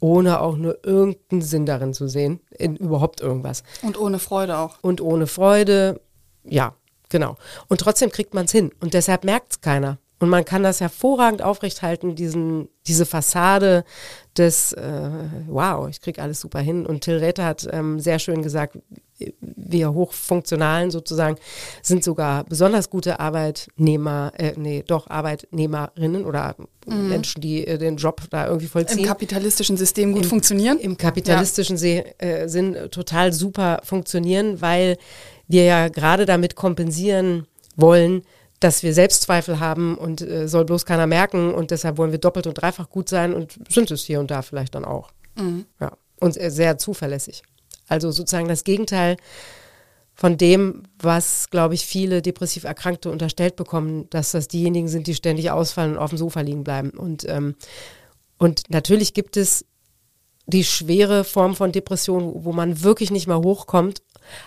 ohne auch nur irgendeinen Sinn darin zu sehen, in überhaupt irgendwas. Und ohne Freude auch. Und ohne Freude, ja, genau. Und trotzdem kriegt man es hin. Und deshalb merkt es keiner. Und man kann das hervorragend aufrechthalten, diesen, diese Fassade des, äh, wow, ich kriege alles super hin. Und Till Räther hat ähm, sehr schön gesagt, wir Hochfunktionalen sozusagen sind sogar besonders gute Arbeitnehmer, äh, nee, doch Arbeitnehmerinnen oder mhm. Menschen, die äh, den Job da irgendwie vollziehen. Im kapitalistischen System gut Im, funktionieren? Im kapitalistischen ja. äh, Sinn total super funktionieren, weil wir ja gerade damit kompensieren wollen, dass wir Selbstzweifel haben und äh, soll bloß keiner merken und deshalb wollen wir doppelt und dreifach gut sein und sind es hier und da vielleicht dann auch. Mhm. Ja. Und sehr zuverlässig. Also sozusagen das Gegenteil von dem, was, glaube ich, viele depressiv Erkrankte unterstellt bekommen, dass das diejenigen sind, die ständig ausfallen und auf dem Sofa liegen bleiben. Und, ähm, und natürlich gibt es die schwere Form von Depression, wo man wirklich nicht mehr hochkommt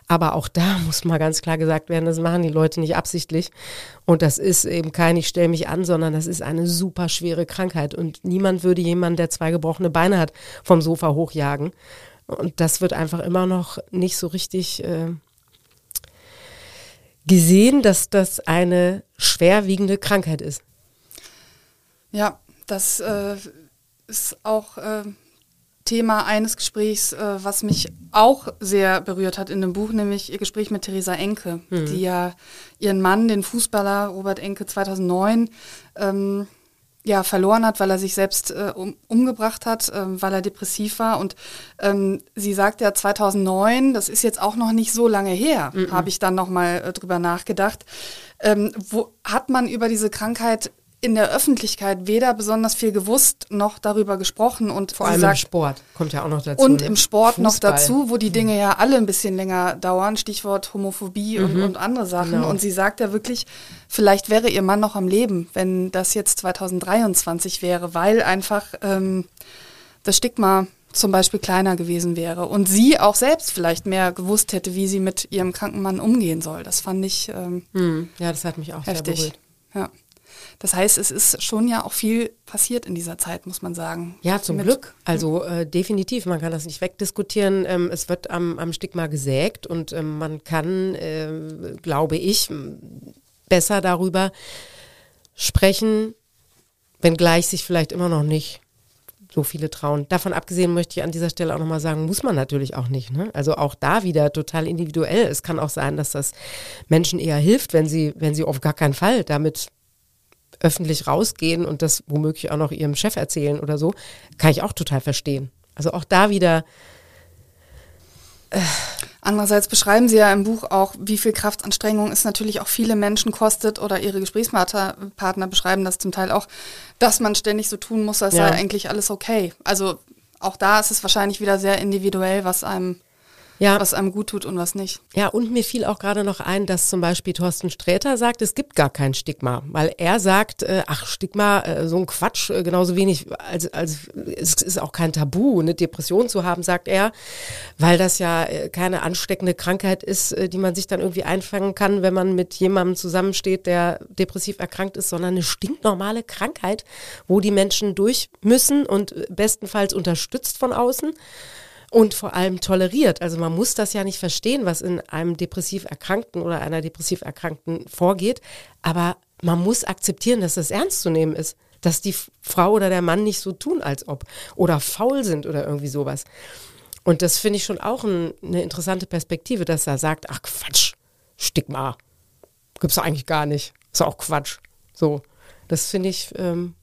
aber auch da (laughs) muss mal ganz klar gesagt werden, das machen die Leute nicht absichtlich. Und das ist eben kein, ich stelle mich an, sondern das ist eine super schwere Krankheit. Und niemand würde jemanden, der zwei gebrochene Beine hat, vom Sofa hochjagen. Und das wird einfach immer noch nicht so richtig äh, gesehen, dass das eine schwerwiegende Krankheit ist. Ja, das äh, ist auch äh, Thema eines Gesprächs, äh, was mich auch sehr berührt hat in dem Buch, nämlich ihr Gespräch mit Theresa Enke, mhm. die ja ihren Mann, den Fußballer Robert Enke 2009, ähm, ja, verloren hat, weil er sich selbst äh, um, umgebracht hat, äh, weil er depressiv war. Und ähm, sie sagt ja 2009, das ist jetzt auch noch nicht so lange her, mhm. habe ich dann nochmal äh, drüber nachgedacht. Ähm, wo hat man über diese Krankheit in der Öffentlichkeit weder besonders viel gewusst noch darüber gesprochen und vor allem sagt, im Sport kommt ja auch noch dazu. Und ne? im Sport Fußball. noch dazu, wo die Dinge ja alle ein bisschen länger dauern, Stichwort Homophobie mhm. und, und, andere Sachen. Genau. Und sie sagt ja wirklich, vielleicht wäre ihr Mann noch am Leben, wenn das jetzt 2023 wäre, weil einfach ähm, das Stigma zum Beispiel kleiner gewesen wäre und sie auch selbst vielleicht mehr gewusst hätte, wie sie mit ihrem kranken Mann umgehen soll. Das fand ich ähm, hm. ja, das hat mich auch heftig. sehr berührt. Ja. Das heißt, es ist schon ja auch viel passiert in dieser Zeit, muss man sagen. Ja, zum Mit, Glück. Also äh, definitiv, man kann das nicht wegdiskutieren. Ähm, es wird am, am Stigma gesägt und ähm, man kann, äh, glaube ich, besser darüber sprechen, wenngleich sich vielleicht immer noch nicht so viele trauen. Davon abgesehen möchte ich an dieser Stelle auch nochmal sagen, muss man natürlich auch nicht. Ne? Also auch da wieder total individuell. Es kann auch sein, dass das Menschen eher hilft, wenn sie, wenn sie auf gar keinen Fall damit öffentlich rausgehen und das womöglich auch noch ihrem Chef erzählen oder so, kann ich auch total verstehen. Also auch da wieder. Äh Andererseits beschreiben Sie ja im Buch auch, wie viel Kraftanstrengung es natürlich auch viele Menschen kostet oder Ihre Gesprächspartner beschreiben das zum Teil auch, dass man ständig so tun muss, als ja. sei eigentlich alles okay. Also auch da ist es wahrscheinlich wieder sehr individuell, was einem ja. was einem gut tut und was nicht. Ja, und mir fiel auch gerade noch ein, dass zum Beispiel Thorsten Sträter sagt, es gibt gar kein Stigma, weil er sagt, äh, ach, Stigma, äh, so ein Quatsch, äh, genauso wenig, als, als es ist auch kein Tabu, eine Depression zu haben, sagt er, weil das ja äh, keine ansteckende Krankheit ist, äh, die man sich dann irgendwie einfangen kann, wenn man mit jemandem zusammensteht, der depressiv erkrankt ist, sondern eine stinknormale Krankheit, wo die Menschen durch müssen und äh, bestenfalls unterstützt von außen und vor allem toleriert. Also man muss das ja nicht verstehen, was in einem depressiv Erkrankten oder einer depressiv Erkrankten vorgeht, aber man muss akzeptieren, dass das ernst zu nehmen ist, dass die Frau oder der Mann nicht so tun, als ob oder faul sind oder irgendwie sowas. Und das finde ich schon auch ein, eine interessante Perspektive, dass er sagt, ach Quatsch, Stigma, gibt's eigentlich gar nicht, ist auch Quatsch. So, das finde ich, ähm,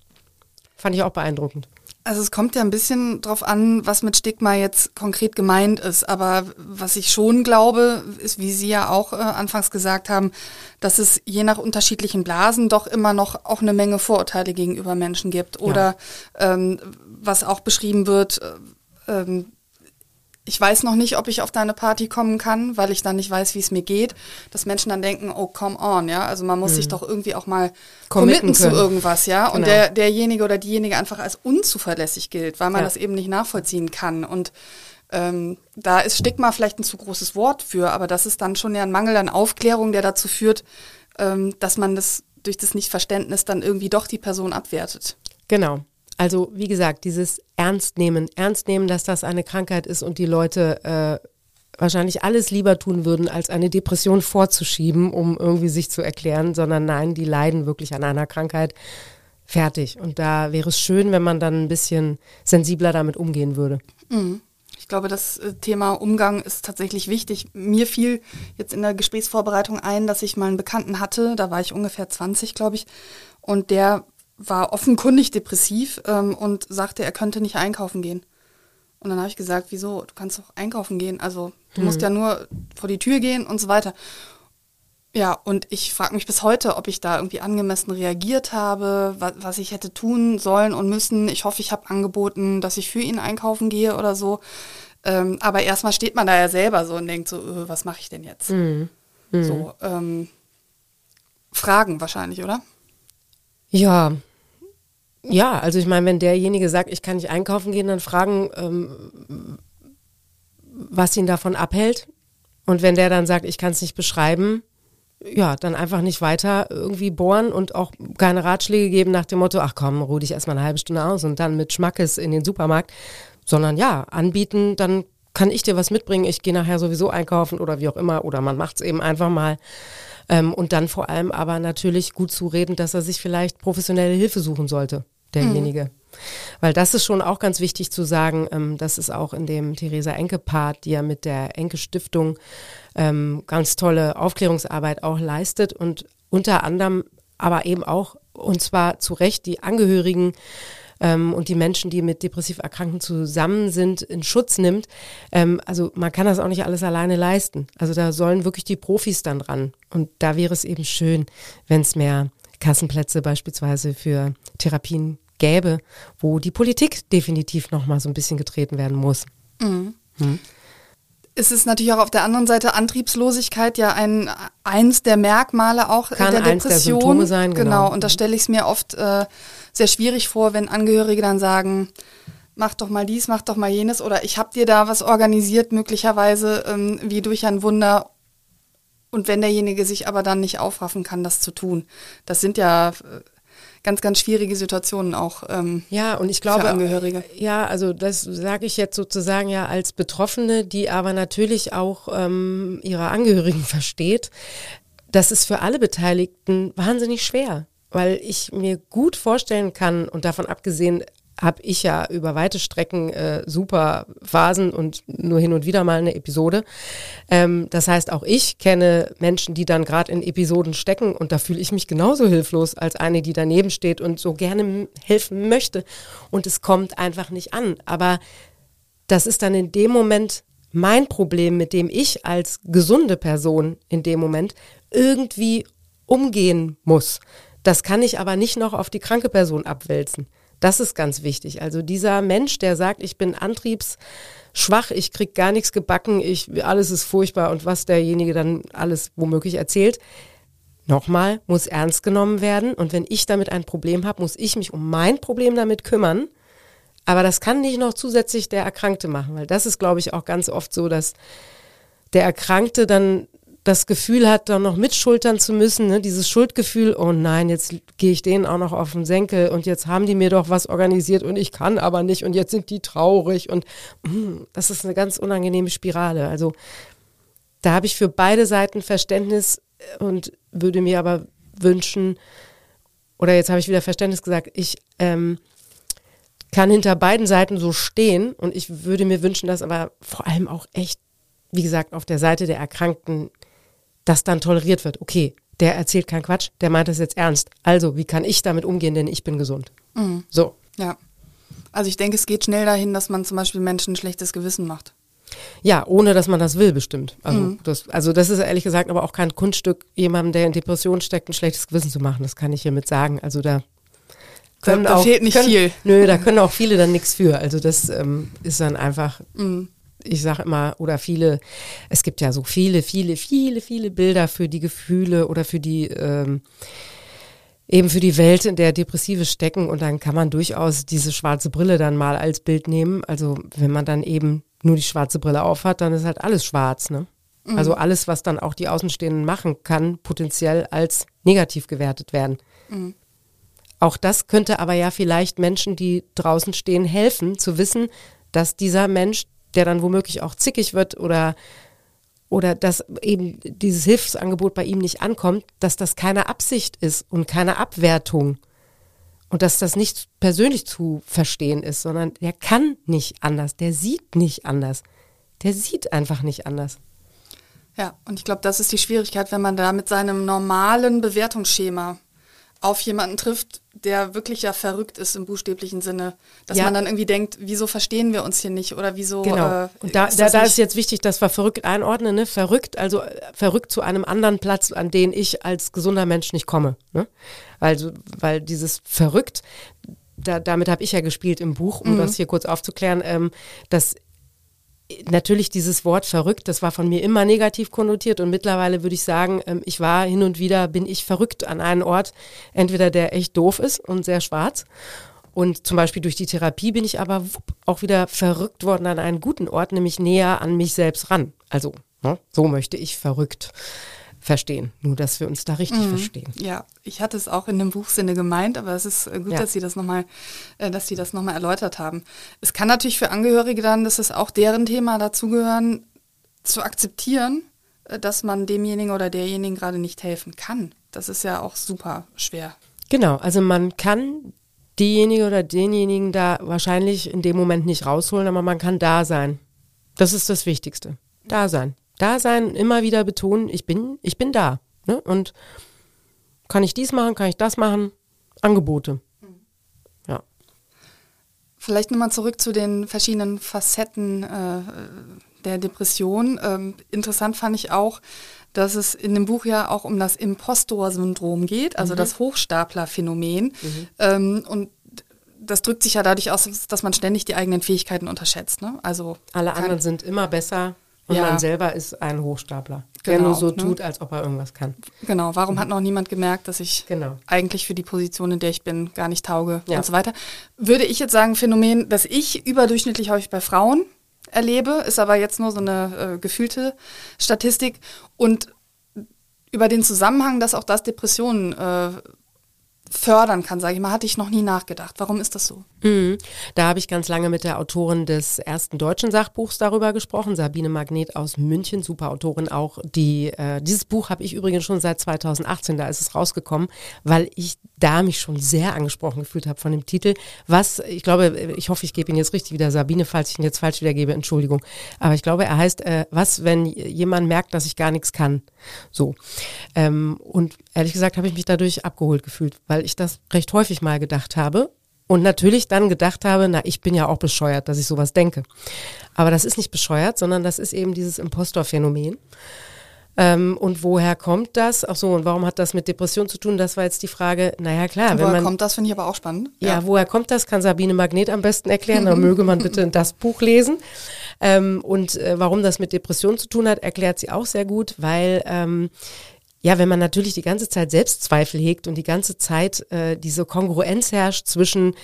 fand ich auch beeindruckend. Also es kommt ja ein bisschen drauf an, was mit Stigma jetzt konkret gemeint ist. Aber was ich schon glaube, ist, wie Sie ja auch äh, anfangs gesagt haben, dass es je nach unterschiedlichen Blasen doch immer noch auch eine Menge Vorurteile gegenüber Menschen gibt. Oder ja. ähm, was auch beschrieben wird, äh, ähm, ich weiß noch nicht, ob ich auf deine Party kommen kann, weil ich dann nicht weiß, wie es mir geht, dass Menschen dann denken, oh, come on, ja, also man muss mhm. sich doch irgendwie auch mal committen, zu irgendwas, ja, genau. und der, derjenige oder diejenige einfach als unzuverlässig gilt, weil man ja. das eben nicht nachvollziehen kann und ähm, da ist Stigma vielleicht ein zu großes Wort für, aber das ist dann schon ja ein Mangel an Aufklärung, der dazu führt, ähm, dass man das durch das Nichtverständnis dann irgendwie doch die Person abwertet. Genau. Also wie gesagt, dieses Ernstnehmen, Ernstnehmen, dass das eine Krankheit ist und die Leute äh, wahrscheinlich alles lieber tun würden, als eine Depression vorzuschieben, um irgendwie sich zu erklären, sondern nein, die leiden wirklich an einer Krankheit. Fertig. Und da wäre es schön, wenn man dann ein bisschen sensibler damit umgehen würde. Mhm. Ich glaube, das äh, Thema Umgang ist tatsächlich wichtig. Mir fiel jetzt in der Gesprächsvorbereitung ein, dass ich mal einen Bekannten hatte, da war ich ungefähr 20, glaube ich, und der war offenkundig depressiv ähm, und sagte, er könnte nicht einkaufen gehen. Und dann habe ich gesagt, wieso? Du kannst doch einkaufen gehen. Also du mhm. musst ja nur vor die Tür gehen und so weiter. Ja, und ich frage mich bis heute, ob ich da irgendwie angemessen reagiert habe, was, was ich hätte tun sollen und müssen. Ich hoffe, ich habe angeboten, dass ich für ihn einkaufen gehe oder so. Ähm, aber erstmal steht man da ja selber so und denkt so, öh, was mache ich denn jetzt? Mhm. Mhm. So, ähm, Fragen wahrscheinlich, oder? Ja, ja, also ich meine, wenn derjenige sagt, ich kann nicht einkaufen gehen, dann fragen, ähm, was ihn davon abhält. Und wenn der dann sagt, ich kann es nicht beschreiben, ja, dann einfach nicht weiter irgendwie bohren und auch keine Ratschläge geben nach dem Motto, ach komm, ruh dich erstmal eine halbe Stunde aus und dann mit Schmackes in den Supermarkt, sondern ja, anbieten, dann kann ich dir was mitbringen, ich gehe nachher sowieso einkaufen oder wie auch immer, oder man macht es eben einfach mal. Ähm, und dann vor allem aber natürlich gut zureden, dass er sich vielleicht professionelle Hilfe suchen sollte, derjenige. Mhm. Weil das ist schon auch ganz wichtig zu sagen, ähm, das ist auch in dem Theresa Enke-Part, die ja mit der Enke-Stiftung ähm, ganz tolle Aufklärungsarbeit auch leistet und unter anderem aber eben auch, und zwar zu Recht, die Angehörigen ähm, und die Menschen, die mit depressiv Erkrankten zusammen sind, in Schutz nimmt. Ähm, also man kann das auch nicht alles alleine leisten. Also da sollen wirklich die Profis dann ran. Und da wäre es eben schön, wenn es mehr Kassenplätze beispielsweise für Therapien gäbe, wo die Politik definitiv nochmal so ein bisschen getreten werden muss. Mhm. Hm. Es ist natürlich auch auf der anderen Seite Antriebslosigkeit ja ein eins der Merkmale auch Kann der Depression. Der sein, genau. genau. Und da stelle ich es mir oft äh, sehr schwierig vor, wenn Angehörige dann sagen, mach doch mal dies, mach doch mal jenes oder ich habe dir da was organisiert, möglicherweise ähm, wie durch ein Wunder. Und wenn derjenige sich aber dann nicht aufraffen kann, das zu tun. Das sind ja äh, ganz, ganz schwierige Situationen auch. Ähm, ja, und ich glaube, für Angehörige. ja, also das sage ich jetzt sozusagen ja als Betroffene, die aber natürlich auch ähm, ihre Angehörigen versteht. Das ist für alle Beteiligten wahnsinnig schwer, weil ich mir gut vorstellen kann und davon abgesehen, habe ich ja über weite Strecken äh, super Phasen und nur hin und wieder mal eine Episode. Ähm, das heißt, auch ich kenne Menschen, die dann gerade in Episoden stecken und da fühle ich mich genauso hilflos als eine, die daneben steht und so gerne helfen möchte. Und es kommt einfach nicht an. Aber das ist dann in dem Moment mein Problem, mit dem ich als gesunde Person in dem Moment irgendwie umgehen muss. Das kann ich aber nicht noch auf die kranke Person abwälzen. Das ist ganz wichtig. Also dieser Mensch, der sagt, ich bin antriebsschwach, ich krieg gar nichts gebacken, ich, alles ist furchtbar und was derjenige dann alles womöglich erzählt, nochmal, muss ernst genommen werden. Und wenn ich damit ein Problem habe, muss ich mich um mein Problem damit kümmern. Aber das kann nicht noch zusätzlich der Erkrankte machen, weil das ist, glaube ich, auch ganz oft so, dass der Erkrankte dann das Gefühl hat, dann noch mitschultern zu müssen, ne? dieses Schuldgefühl, oh nein, jetzt gehe ich denen auch noch auf den Senkel und jetzt haben die mir doch was organisiert und ich kann aber nicht und jetzt sind die traurig und mh, das ist eine ganz unangenehme Spirale. Also da habe ich für beide Seiten Verständnis und würde mir aber wünschen, oder jetzt habe ich wieder Verständnis gesagt, ich ähm, kann hinter beiden Seiten so stehen und ich würde mir wünschen, dass aber vor allem auch echt, wie gesagt, auf der Seite der Erkrankten das dann toleriert wird. Okay, der erzählt keinen Quatsch, der meint das jetzt ernst. Also, wie kann ich damit umgehen, denn ich bin gesund. Mhm. So. Ja. Also ich denke, es geht schnell dahin, dass man zum Beispiel Menschen ein schlechtes Gewissen macht. Ja, ohne dass man das will, bestimmt. Also, mhm. das, also das ist ehrlich gesagt aber auch kein Kunststück, jemandem, der in Depression steckt, ein schlechtes Gewissen zu machen. Das kann ich hiermit sagen. Also da können da, da auch, fehlt nicht können, viel. Nö, da können auch viele dann nichts für. Also das ähm, ist dann einfach mhm ich sage immer, oder viele, es gibt ja so viele, viele, viele, viele Bilder für die Gefühle oder für die, ähm, eben für die Welt, in der Depressive stecken. Und dann kann man durchaus diese schwarze Brille dann mal als Bild nehmen. Also wenn man dann eben nur die schwarze Brille aufhat, dann ist halt alles schwarz, ne? Mhm. Also alles, was dann auch die Außenstehenden machen, kann potenziell als negativ gewertet werden. Mhm. Auch das könnte aber ja vielleicht Menschen, die draußen stehen, helfen, zu wissen, dass dieser Mensch der dann womöglich auch zickig wird oder oder dass eben dieses Hilfsangebot bei ihm nicht ankommt, dass das keine Absicht ist und keine Abwertung und dass das nicht persönlich zu verstehen ist, sondern der kann nicht anders, der sieht nicht anders, der sieht einfach nicht anders. Ja, und ich glaube, das ist die Schwierigkeit, wenn man da mit seinem normalen Bewertungsschema auf jemanden trifft, der wirklich ja verrückt ist im buchstäblichen Sinne, dass ja. man dann irgendwie denkt, wieso verstehen wir uns hier nicht oder wieso. Genau. Äh, und da, ist, da, da ist jetzt wichtig, dass wir verrückt einordnen, ne? Verrückt, also äh, verrückt zu einem anderen Platz, an den ich als gesunder Mensch nicht komme. Ne? Also, weil dieses verrückt, da, damit habe ich ja gespielt im Buch, um mhm. das hier kurz aufzuklären, ähm, dass natürlich dieses Wort verrückt, das war von mir immer negativ konnotiert und mittlerweile würde ich sagen, ähm, ich war hin und wieder, bin ich verrückt an einen Ort, entweder der echt doof ist und sehr schwarz und zum Beispiel durch die Therapie bin ich aber auch wieder verrückt worden an einen guten Ort, nämlich näher an mich selbst ran. Also ne, so möchte ich verrückt verstehen. Nur, dass wir uns da richtig mhm. verstehen. Ja, ich hatte es auch in dem Buchsinne gemeint, aber es ist äh, gut, ja. dass Sie das nochmal, äh, dass Sie das nochmal erläutert haben. Es kann natürlich für Angehörige dann, das ist auch deren Thema dazugehören, zu akzeptieren, äh, dass man demjenigen oder derjenigen gerade nicht helfen kann. Das ist ja auch super schwer. Genau, also man kann diejenige oder denjenigen da wahrscheinlich in dem Moment nicht rausholen, aber man kann da sein. Das ist das Wichtigste. Da sein da sein, immer wieder betonen, ich bin, ich bin da. Ne? Und kann ich dies machen, kann ich das machen? Angebote. Ja. Vielleicht nochmal zurück zu den verschiedenen Facetten, äh, der Depression. Ähm, interessant fand ich auch, dass es in dem Buch ja auch um das Impostor-Syndrom geht, also mhm. das Hochstapler-Phänomen. Mhm. Ähm, und das drückt sich ja dadurch aus, dass man ständig die eigenen Fähigkeiten unterschätzt. Ne? Also Alle anderen sind immer besser und ja. man selber ist ein Hochstapler, genau, der nur so ne? tut, als ob er irgendwas kann. Genau, warum mhm. hat noch niemand gemerkt, dass ich genau. eigentlich für die Position, in der ich bin, gar nicht tauge ja. und so weiter. Würde ich jetzt sagen, Phänomen, das ich überdurchschnittlich häufig bei Frauen erlebe, ist aber jetzt nur so eine äh, gefühlte Statistik. Und über den Zusammenhang, dass auch das Depressionen äh, fördern kann, sage ich mal, hatte ich noch nie nachgedacht. Warum ist das so? Mhm. Da habe ich ganz lange mit der Autorin des ersten deutschen Sachbuchs darüber gesprochen, Sabine Magnet aus München, super Autorin auch. Die, äh, dieses Buch habe ich übrigens schon seit 2018, da ist es rausgekommen, weil ich da mich schon sehr angesprochen gefühlt habe von dem Titel. Was, ich glaube, ich hoffe, ich gebe ihn jetzt richtig wieder, Sabine, falls ich ihn jetzt falsch wiedergebe, Entschuldigung. Aber ich glaube, er heißt, äh, was, wenn jemand merkt, dass ich gar nichts kann? So. Ähm, und ehrlich gesagt habe ich mich dadurch abgeholt gefühlt, weil ich das recht häufig mal gedacht habe und natürlich dann gedacht habe, na, ich bin ja auch bescheuert, dass ich sowas denke. Aber das ist nicht bescheuert, sondern das ist eben dieses Impostorphänomen. Ähm, und woher kommt das? Ach so, und warum hat das mit Depression zu tun? Das war jetzt die Frage. Naja, klar. Woher man, kommt das, finde ich aber auch spannend. Ja. ja. woher kommt das, kann Sabine Magnet am besten erklären. Da möge man bitte (laughs) das Buch lesen. Ähm, und äh, warum das mit Depression zu tun hat, erklärt sie auch sehr gut, weil ähm, ja, wenn man natürlich die ganze Zeit Selbstzweifel hegt und die ganze Zeit äh, diese Kongruenz herrscht zwischen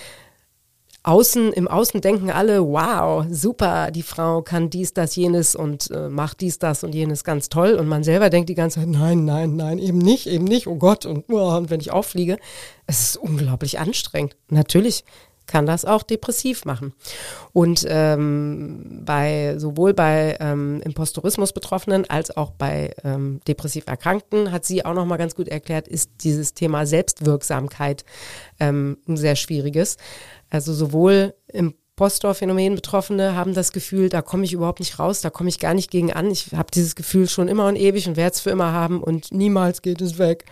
Außen, im Außen denken alle, wow, super, die Frau kann dies, das, jenes und äh, macht dies, das und jenes ganz toll. Und man selber denkt die ganze Zeit, nein, nein, nein, eben nicht, eben nicht, oh Gott, und, oh, und wenn ich auffliege, es ist unglaublich anstrengend. Natürlich kann das auch depressiv machen. Und ähm, bei sowohl bei ähm, Impostorismus Betroffenen als auch bei ähm, depressiv Erkrankten hat sie auch noch mal ganz gut erklärt, ist dieses Thema Selbstwirksamkeit ähm, ein sehr schwieriges. Also sowohl im Impostor-Phänomen Betroffene haben das Gefühl, da komme ich überhaupt nicht raus, da komme ich gar nicht gegen an. Ich habe dieses Gefühl schon immer und ewig und werde es für immer haben und niemals geht es weg.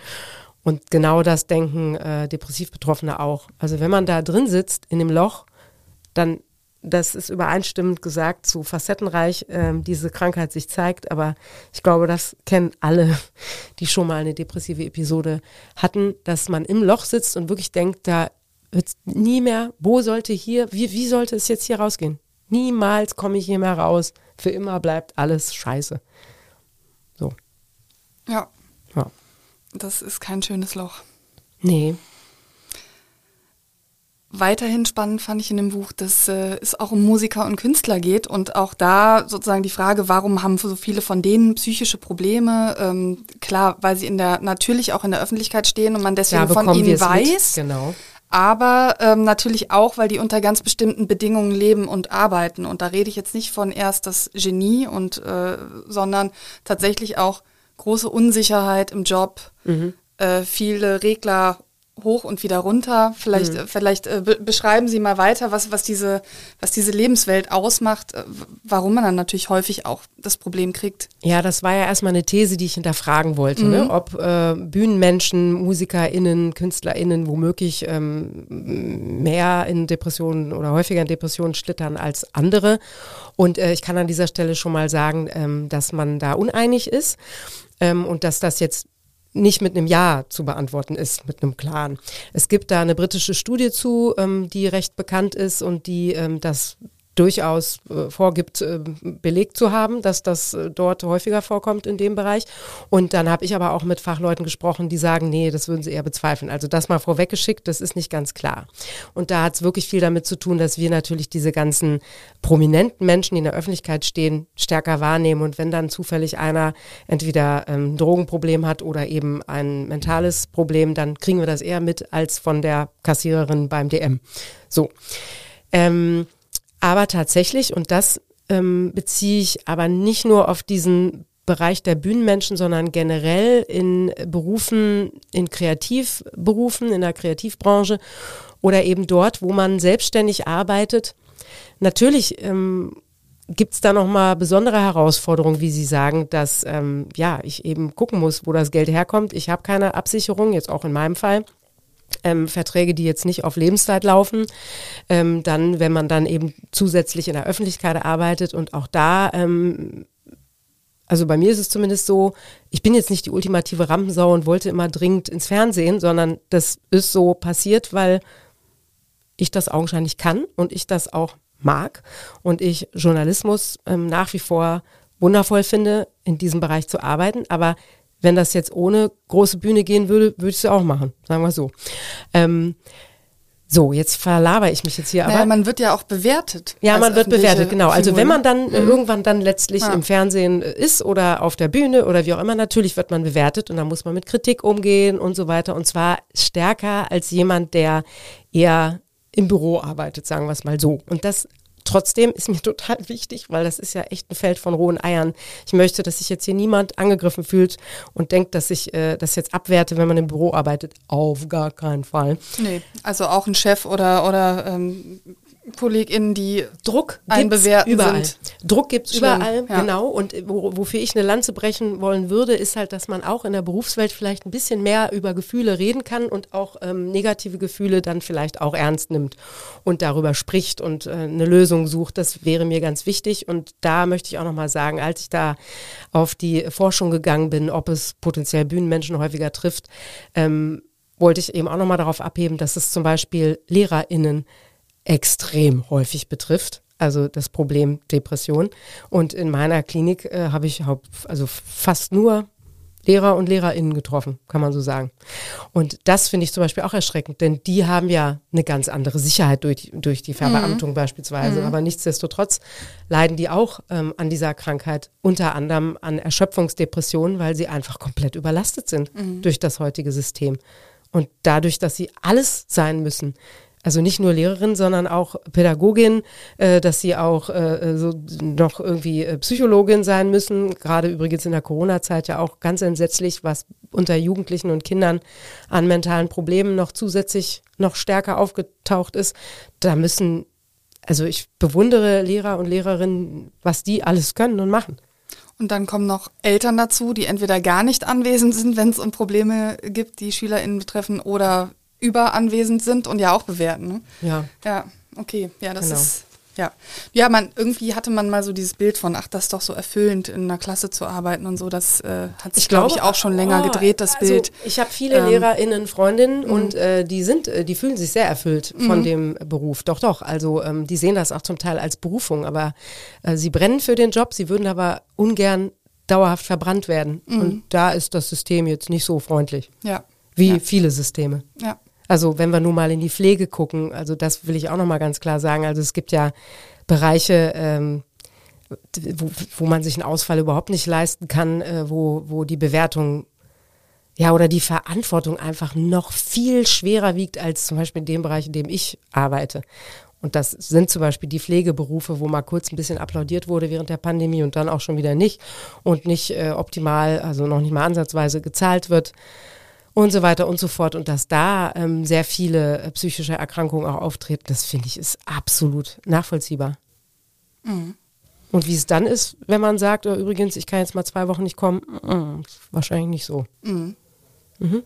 Und genau das denken äh, depressiv Betroffene auch. Also wenn man da drin sitzt in dem Loch, dann, das ist übereinstimmend gesagt, so facettenreich äh, diese Krankheit sich zeigt. Aber ich glaube, das kennen alle, (laughs) die schon mal eine depressive Episode hatten, dass man im Loch sitzt und wirklich denkt, da wird nie mehr, wo sollte hier, wie, wie sollte es jetzt hier rausgehen? Niemals komme ich hier mehr raus. Für immer bleibt alles scheiße. So. Ja. Das ist kein schönes Loch. Nee. Weiterhin spannend fand ich in dem Buch, dass äh, es auch um Musiker und Künstler geht und auch da sozusagen die Frage, warum haben so viele von denen psychische Probleme? Ähm, klar, weil sie in der natürlich auch in der Öffentlichkeit stehen und man deswegen von ihnen weiß. Mit. Genau. Aber ähm, natürlich auch, weil die unter ganz bestimmten Bedingungen leben und arbeiten. Und da rede ich jetzt nicht von erst das Genie und äh, sondern tatsächlich auch große Unsicherheit im Job, mhm. äh, viele Regler hoch und wieder runter. Vielleicht, mhm. vielleicht äh, beschreiben Sie mal weiter, was, was, diese, was diese Lebenswelt ausmacht, äh, warum man dann natürlich häufig auch das Problem kriegt. Ja, das war ja erstmal eine These, die ich hinterfragen wollte, ne? mhm. ne? ob äh, Bühnenmenschen, MusikerInnen, KünstlerInnen womöglich ähm, mehr in Depressionen oder häufiger in Depressionen schlittern als andere. Und äh, ich kann an dieser Stelle schon mal sagen, ähm, dass man da uneinig ist ähm, und dass das jetzt nicht mit einem Ja zu beantworten ist, mit einem klaren. Es gibt da eine britische Studie zu, ähm, die recht bekannt ist und die ähm, das durchaus äh, vorgibt, äh, belegt zu haben, dass das äh, dort häufiger vorkommt in dem Bereich. Und dann habe ich aber auch mit Fachleuten gesprochen, die sagen, nee, das würden sie eher bezweifeln. Also das mal vorweggeschickt, das ist nicht ganz klar. Und da hat es wirklich viel damit zu tun, dass wir natürlich diese ganzen prominenten Menschen, die in der Öffentlichkeit stehen, stärker wahrnehmen. Und wenn dann zufällig einer entweder ähm, ein Drogenproblem hat oder eben ein mentales Problem, dann kriegen wir das eher mit als von der Kassiererin beim DM. So. Ähm, aber tatsächlich, und das ähm, beziehe ich aber nicht nur auf diesen Bereich der Bühnenmenschen, sondern generell in Berufen, in Kreativberufen, in der Kreativbranche oder eben dort, wo man selbstständig arbeitet. Natürlich ähm, gibt es da nochmal besondere Herausforderungen, wie Sie sagen, dass ähm, ja ich eben gucken muss, wo das Geld herkommt. Ich habe keine Absicherung, jetzt auch in meinem Fall. Ähm, Verträge, die jetzt nicht auf Lebenszeit laufen. Ähm, dann, wenn man dann eben zusätzlich in der Öffentlichkeit arbeitet und auch da, ähm, also bei mir ist es zumindest so, ich bin jetzt nicht die ultimative Rampensau und wollte immer dringend ins Fernsehen, sondern das ist so passiert, weil ich das augenscheinlich kann und ich das auch mag und ich Journalismus ähm, nach wie vor wundervoll finde, in diesem Bereich zu arbeiten. Aber wenn das jetzt ohne große Bühne gehen würde, würde ich es auch machen, sagen wir so. Ähm, so, jetzt verlaber ich mich jetzt hier. Naja, aber man wird ja auch bewertet. Ja, man wird bewertet, genau. Also wenn man dann mhm. irgendwann dann letztlich ja. im Fernsehen ist oder auf der Bühne oder wie auch immer, natürlich wird man bewertet und dann muss man mit Kritik umgehen und so weiter. Und zwar stärker als jemand, der eher im Büro arbeitet, sagen wir es mal so. Und das Trotzdem ist mir (laughs) total wichtig, weil das ist ja echt ein Feld von rohen Eiern. Ich möchte, dass sich jetzt hier niemand angegriffen fühlt und denkt, dass ich äh, das jetzt abwerte, wenn man im Büro arbeitet. Auf gar keinen Fall. Nee, also auch ein Chef oder, oder ähm, KollegInnen, die Druck einbewerten überall. Sind. Druck gibt es überall, ja. genau. Und wo, wofür ich eine Lanze brechen wollen würde, ist halt, dass man auch in der Berufswelt vielleicht ein bisschen mehr über Gefühle reden kann und auch ähm, negative Gefühle dann vielleicht auch ernst nimmt und darüber spricht und äh, eine Lösung sucht. Das wäre mir ganz wichtig. Und da möchte ich auch nochmal sagen, als ich da auf die Forschung gegangen bin, ob es potenziell Bühnenmenschen häufiger trifft, ähm, wollte ich eben auch nochmal darauf abheben, dass es zum Beispiel LehrerInnen extrem häufig betrifft. Also das Problem Depression. Und in meiner Klinik äh, habe ich also fast nur Lehrer und LehrerInnen getroffen, kann man so sagen. Und das finde ich zum Beispiel auch erschreckend, denn die haben ja eine ganz andere Sicherheit durch, durch die Verbeamtung mhm. beispielsweise. Mhm. Aber nichtsdestotrotz leiden die auch ähm, an dieser Krankheit, unter anderem an Erschöpfungsdepressionen, weil sie einfach komplett überlastet sind mhm. durch das heutige System. Und dadurch, dass sie alles sein müssen, also nicht nur Lehrerin, sondern auch Pädagogin, äh, dass sie auch äh, so noch irgendwie äh, Psychologin sein müssen. Gerade übrigens in der Corona-Zeit ja auch ganz entsetzlich, was unter Jugendlichen und Kindern an mentalen Problemen noch zusätzlich noch stärker aufgetaucht ist. Da müssen, also ich bewundere Lehrer und Lehrerinnen, was die alles können und machen. Und dann kommen noch Eltern dazu, die entweder gar nicht anwesend sind, wenn es um Probleme gibt, die SchülerInnen betreffen, oder überanwesend sind und ja auch bewerten. Ne? Ja. Ja, okay. Ja, das genau. ist. Ja. Ja, man, irgendwie hatte man mal so dieses Bild von, ach, das ist doch so erfüllend, in einer Klasse zu arbeiten und so. Das äh, hat sich, glaube ich, auch schon länger oh, gedreht, das also Bild. Ich habe viele ähm, LehrerInnen, Freundinnen mhm. und äh, die sind, äh, die fühlen sich sehr erfüllt von mhm. dem Beruf. Doch, doch. Also ähm, die sehen das auch zum Teil als Berufung, aber äh, sie brennen für den Job, sie würden aber ungern dauerhaft verbrannt werden. Mhm. Und da ist das System jetzt nicht so freundlich. Ja. Wie ja. viele Systeme. Ja. Also wenn wir nun mal in die Pflege gucken, also das will ich auch nochmal ganz klar sagen. Also es gibt ja Bereiche, ähm, wo, wo man sich einen Ausfall überhaupt nicht leisten kann, äh, wo, wo die Bewertung ja oder die Verantwortung einfach noch viel schwerer wiegt als zum Beispiel in dem Bereich, in dem ich arbeite. Und das sind zum Beispiel die Pflegeberufe, wo mal kurz ein bisschen applaudiert wurde während der Pandemie und dann auch schon wieder nicht und nicht äh, optimal, also noch nicht mal ansatzweise gezahlt wird und so weiter und so fort. Und dass da ähm, sehr viele äh, psychische Erkrankungen auch auftreten, das finde ich ist absolut nachvollziehbar. Mhm. Und wie es dann ist, wenn man sagt, oh, übrigens, ich kann jetzt mal zwei Wochen nicht kommen, mm, wahrscheinlich nicht so. Mhm. Mhm.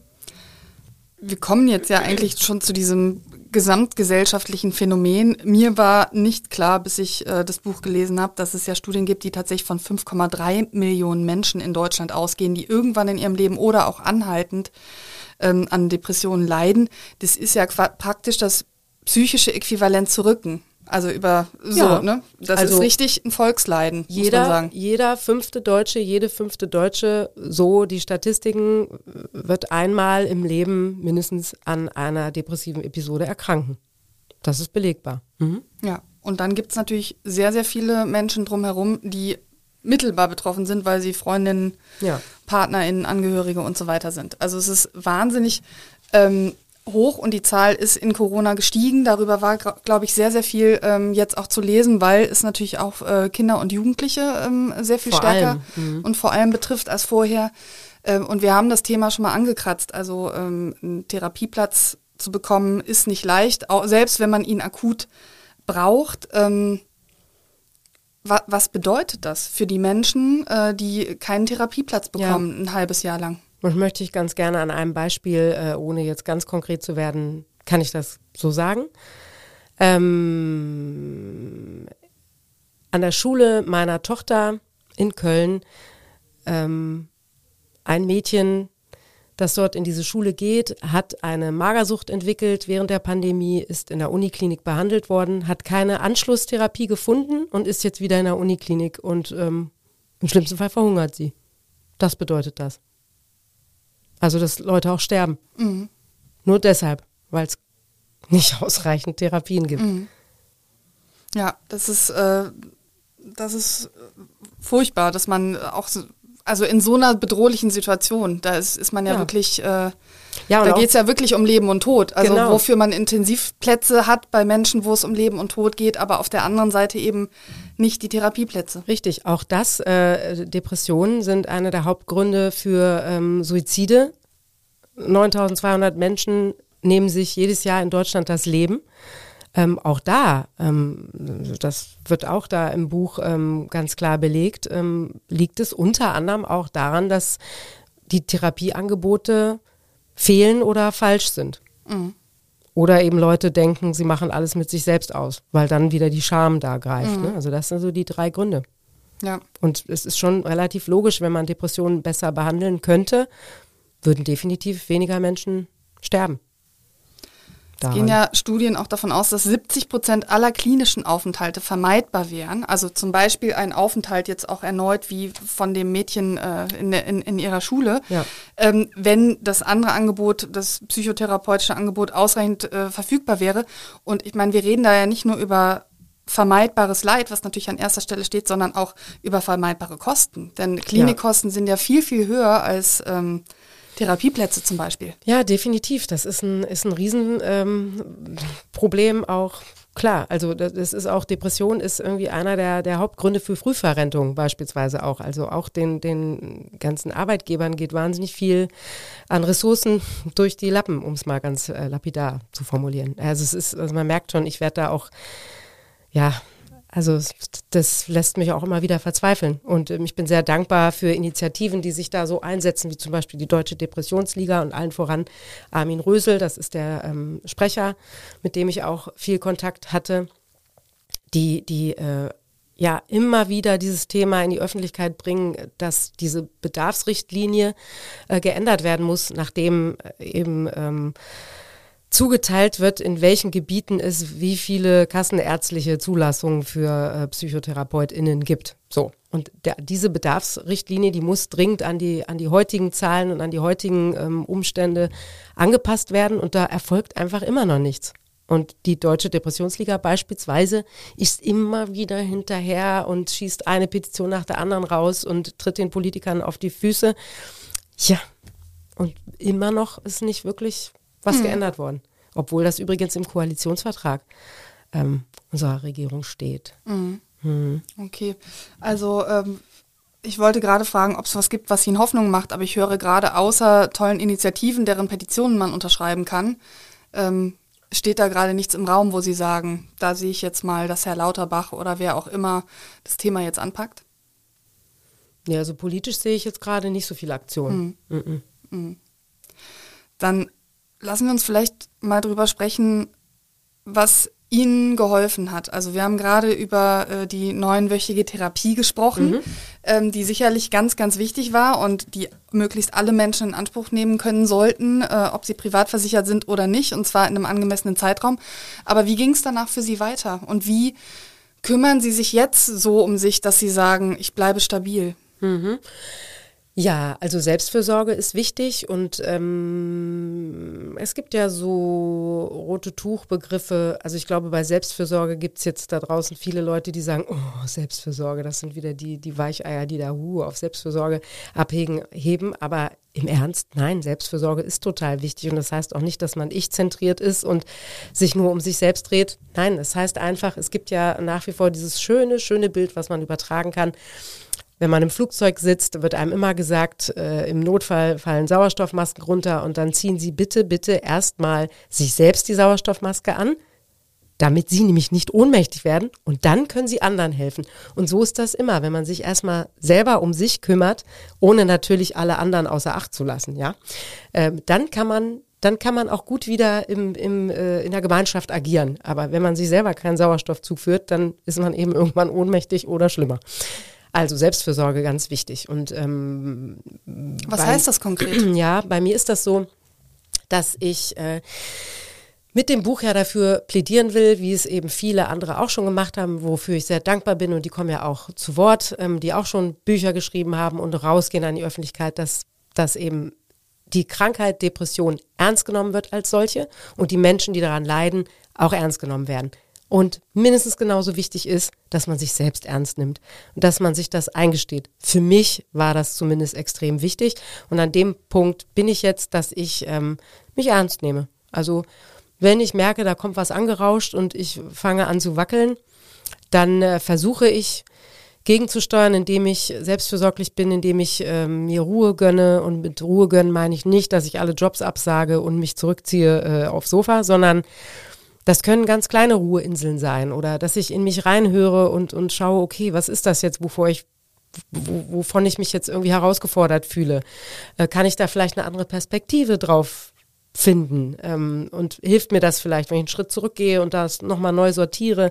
Wir kommen jetzt ja eigentlich schon zu diesem gesamtgesellschaftlichen Phänomen. Mir war nicht klar, bis ich äh, das Buch gelesen habe, dass es ja Studien gibt, die tatsächlich von 5,3 Millionen Menschen in Deutschland ausgehen, die irgendwann in ihrem Leben oder auch anhaltend ähm, an Depressionen leiden. Das ist ja praktisch das psychische Äquivalent zu Rücken. Also über so, ja. ne? Das also ist richtig ein Volksleiden, jeder, muss man sagen. Jeder fünfte Deutsche, jede fünfte Deutsche, so die Statistiken, wird einmal im Leben mindestens an einer depressiven Episode erkranken. Das ist belegbar. Mhm. Ja, und dann gibt es natürlich sehr, sehr viele Menschen drumherum, die mittelbar betroffen sind, weil sie Freundinnen, ja. PartnerInnen, Angehörige und so weiter sind. Also es ist wahnsinnig ähm, hoch und die Zahl ist in Corona gestiegen. Darüber war, glaube ich, sehr, sehr viel ähm, jetzt auch zu lesen, weil es natürlich auch äh, Kinder und Jugendliche ähm, sehr viel vor stärker mhm. und vor allem betrifft als vorher. Ähm, und wir haben das Thema schon mal angekratzt. Also ähm, einen Therapieplatz zu bekommen ist nicht leicht, auch, selbst wenn man ihn akut braucht. Ähm, wa was bedeutet das für die Menschen, äh, die keinen Therapieplatz bekommen, ja. ein halbes Jahr lang? Und möchte ich ganz gerne an einem Beispiel, äh, ohne jetzt ganz konkret zu werden, kann ich das so sagen. Ähm, an der Schule meiner Tochter in Köln ähm, ein Mädchen, das dort in diese Schule geht, hat eine Magersucht entwickelt während der Pandemie, ist in der Uniklinik behandelt worden, hat keine Anschlusstherapie gefunden und ist jetzt wieder in der Uniklinik und ähm, im schlimmsten Fall verhungert sie. Das bedeutet das. Also, dass Leute auch sterben. Mhm. Nur deshalb, weil es nicht (laughs) ausreichend Therapien gibt. Mhm. Ja, das ist, äh, das ist furchtbar, dass man auch so also in so einer bedrohlichen Situation, da ist, ist man ja, ja. wirklich, äh, ja, da geht es ja wirklich um Leben und Tod. Also genau. wofür man Intensivplätze hat bei Menschen, wo es um Leben und Tod geht, aber auf der anderen Seite eben nicht die Therapieplätze. Richtig, auch das, äh, Depressionen sind einer der Hauptgründe für ähm, Suizide. 9200 Menschen nehmen sich jedes Jahr in Deutschland das Leben. Ähm, auch da, ähm, das wird auch da im Buch ähm, ganz klar belegt, ähm, liegt es unter anderem auch daran, dass die Therapieangebote fehlen oder falsch sind. Mhm. Oder eben Leute denken, sie machen alles mit sich selbst aus, weil dann wieder die Scham da greift. Mhm. Ne? Also das sind so die drei Gründe. Ja. Und es ist schon relativ logisch, wenn man Depressionen besser behandeln könnte, würden definitiv weniger Menschen sterben. Es gehen ja Studien auch davon aus, dass 70 Prozent aller klinischen Aufenthalte vermeidbar wären. Also zum Beispiel ein Aufenthalt jetzt auch erneut wie von dem Mädchen äh, in, in, in, ihrer Schule. Ja. Ähm, wenn das andere Angebot, das psychotherapeutische Angebot ausreichend äh, verfügbar wäre. Und ich meine, wir reden da ja nicht nur über vermeidbares Leid, was natürlich an erster Stelle steht, sondern auch über vermeidbare Kosten. Denn Klinikkosten ja. sind ja viel, viel höher als ähm, Therapieplätze zum Beispiel. Ja, definitiv. Das ist ein, ist ein Riesenproblem ähm, auch. Klar, also das ist auch Depression ist irgendwie einer der, der Hauptgründe für Frühverrentung beispielsweise auch. Also auch den, den ganzen Arbeitgebern geht wahnsinnig viel an Ressourcen durch die Lappen, um es mal ganz äh, lapidar zu formulieren. Also es ist, also man merkt schon, ich werde da auch ja also das lässt mich auch immer wieder verzweifeln. Und ähm, ich bin sehr dankbar für Initiativen, die sich da so einsetzen, wie zum Beispiel die Deutsche Depressionsliga und allen voran Armin Rösel, das ist der ähm, Sprecher, mit dem ich auch viel Kontakt hatte, die, die äh, ja immer wieder dieses Thema in die Öffentlichkeit bringen, dass diese Bedarfsrichtlinie äh, geändert werden muss, nachdem äh, eben ähm, zugeteilt wird, in welchen Gebieten es wie viele kassenärztliche Zulassungen für äh, PsychotherapeutInnen gibt. So. Und der, diese Bedarfsrichtlinie, die muss dringend an die, an die heutigen Zahlen und an die heutigen ähm, Umstände angepasst werden. Und da erfolgt einfach immer noch nichts. Und die Deutsche Depressionsliga beispielsweise ist immer wieder hinterher und schießt eine Petition nach der anderen raus und tritt den Politikern auf die Füße. Ja, und immer noch ist nicht wirklich was hm. geändert worden. Obwohl das übrigens im Koalitionsvertrag ähm, unserer Regierung steht. Mhm. Hm. Okay, also ähm, ich wollte gerade fragen, ob es was gibt, was Ihnen Hoffnung macht, aber ich höre gerade außer tollen Initiativen, deren Petitionen man unterschreiben kann, ähm, steht da gerade nichts im Raum, wo Sie sagen, da sehe ich jetzt mal, dass Herr Lauterbach oder wer auch immer das Thema jetzt anpackt? Ja, also politisch sehe ich jetzt gerade nicht so viele Aktionen. Mhm. Mhm. Dann lassen wir uns vielleicht mal drüber sprechen, was Ihnen geholfen hat. Also wir haben gerade über äh, die neunwöchige Therapie gesprochen, mhm. ähm, die sicherlich ganz, ganz wichtig war und die möglichst alle Menschen in Anspruch nehmen können sollten, äh, ob sie privat versichert sind oder nicht, und zwar in einem angemessenen Zeitraum. Aber wie ging es danach für Sie weiter? Und wie kümmern Sie sich jetzt so um sich, dass Sie sagen, ich bleibe stabil? Mhm. Ja, also Selbstfürsorge ist wichtig und ähm, es gibt ja so rote Tuchbegriffe. Also ich glaube, bei Selbstfürsorge gibt es jetzt da draußen viele Leute, die sagen, oh, Selbstfürsorge, das sind wieder die, die Weicheier, die da hu auf Selbstfürsorge abheben, heben. Aber im Ernst, nein, Selbstfürsorge ist total wichtig und das heißt auch nicht, dass man ich-zentriert ist und sich nur um sich selbst dreht. Nein, es das heißt einfach, es gibt ja nach wie vor dieses schöne, schöne Bild, was man übertragen kann wenn man im Flugzeug sitzt, wird einem immer gesagt, äh, im Notfall fallen Sauerstoffmasken runter und dann ziehen Sie bitte, bitte erstmal sich selbst die Sauerstoffmaske an, damit sie nämlich nicht ohnmächtig werden und dann können sie anderen helfen. Und so ist das immer, wenn man sich erstmal selber um sich kümmert, ohne natürlich alle anderen außer Acht zu lassen, ja, ähm, dann kann man dann kann man auch gut wieder im, im, äh, in der Gemeinschaft agieren. Aber wenn man sich selber keinen Sauerstoff zuführt, dann ist man eben irgendwann ohnmächtig oder schlimmer. Also Selbstfürsorge ganz wichtig. Und ähm, was bei, heißt das konkret? (clears throat) Ja, bei mir ist das so, dass ich äh, mit dem Buch ja dafür plädieren will, wie es eben viele andere auch schon gemacht haben, wofür ich sehr dankbar bin und die kommen ja auch zu Wort, ähm, die auch schon Bücher geschrieben haben und rausgehen an die Öffentlichkeit, dass, dass eben die Krankheit Depression ernst genommen wird als solche und die Menschen, die daran leiden, auch ernst genommen werden. Und mindestens genauso wichtig ist, dass man sich selbst ernst nimmt und dass man sich das eingesteht. Für mich war das zumindest extrem wichtig. Und an dem Punkt bin ich jetzt, dass ich ähm, mich ernst nehme. Also wenn ich merke, da kommt was angerauscht und ich fange an zu wackeln, dann äh, versuche ich gegenzusteuern, indem ich selbstversorglich bin, indem ich ähm, mir Ruhe gönne. Und mit Ruhe gönnen meine ich nicht, dass ich alle Jobs absage und mich zurückziehe äh, aufs Sofa, sondern das können ganz kleine Ruheinseln sein oder dass ich in mich reinhöre und, und schaue, okay, was ist das jetzt, wovor ich wovon ich mich jetzt irgendwie herausgefordert fühle. Äh, kann ich da vielleicht eine andere Perspektive drauf finden? Ähm, und hilft mir das vielleicht, wenn ich einen Schritt zurückgehe und das nochmal neu sortiere?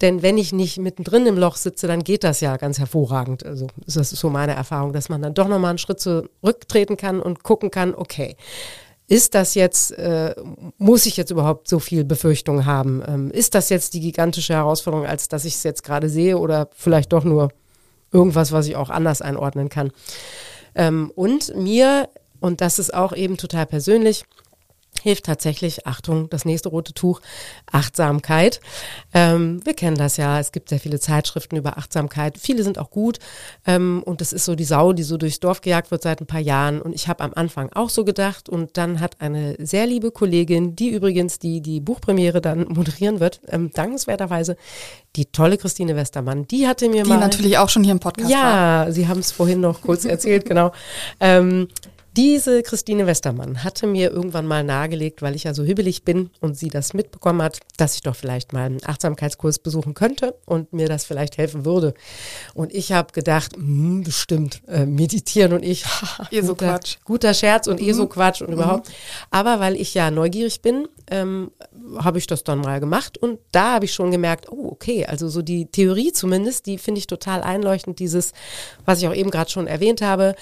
Denn wenn ich nicht mittendrin im Loch sitze, dann geht das ja ganz hervorragend. Also das ist so meine Erfahrung, dass man dann doch nochmal einen Schritt zurücktreten kann und gucken kann, okay, ist das jetzt, äh, muss ich jetzt überhaupt so viel Befürchtung haben? Ähm, ist das jetzt die gigantische Herausforderung, als dass ich es jetzt gerade sehe oder vielleicht doch nur irgendwas, was ich auch anders einordnen kann? Ähm, und mir, und das ist auch eben total persönlich, hilft tatsächlich, Achtung, das nächste rote Tuch, Achtsamkeit. Ähm, wir kennen das ja, es gibt sehr viele Zeitschriften über Achtsamkeit. Viele sind auch gut ähm, und das ist so die Sau, die so durchs Dorf gejagt wird seit ein paar Jahren. Und ich habe am Anfang auch so gedacht und dann hat eine sehr liebe Kollegin, die übrigens die, die Buchpremiere dann (laughs) moderieren wird, ähm, dankenswerterweise, die tolle Christine Westermann, die hatte mir die mal... Die natürlich auch schon hier im Podcast Ja, war. Sie haben es vorhin noch kurz erzählt, genau. Ähm, diese Christine Westermann hatte mir irgendwann mal nahegelegt, weil ich ja so hibbelig bin und sie das mitbekommen hat, dass ich doch vielleicht mal einen Achtsamkeitskurs besuchen könnte und mir das vielleicht helfen würde. Und ich habe gedacht, mh, bestimmt, äh, meditieren und ich, (laughs) eh so guter, Quatsch. guter Scherz und mhm. eh so Quatsch und mhm. überhaupt. Aber weil ich ja neugierig bin, ähm, habe ich das dann mal gemacht und da habe ich schon gemerkt, oh, okay, also so die Theorie zumindest, die finde ich total einleuchtend, dieses, was ich auch eben gerade schon erwähnt habe,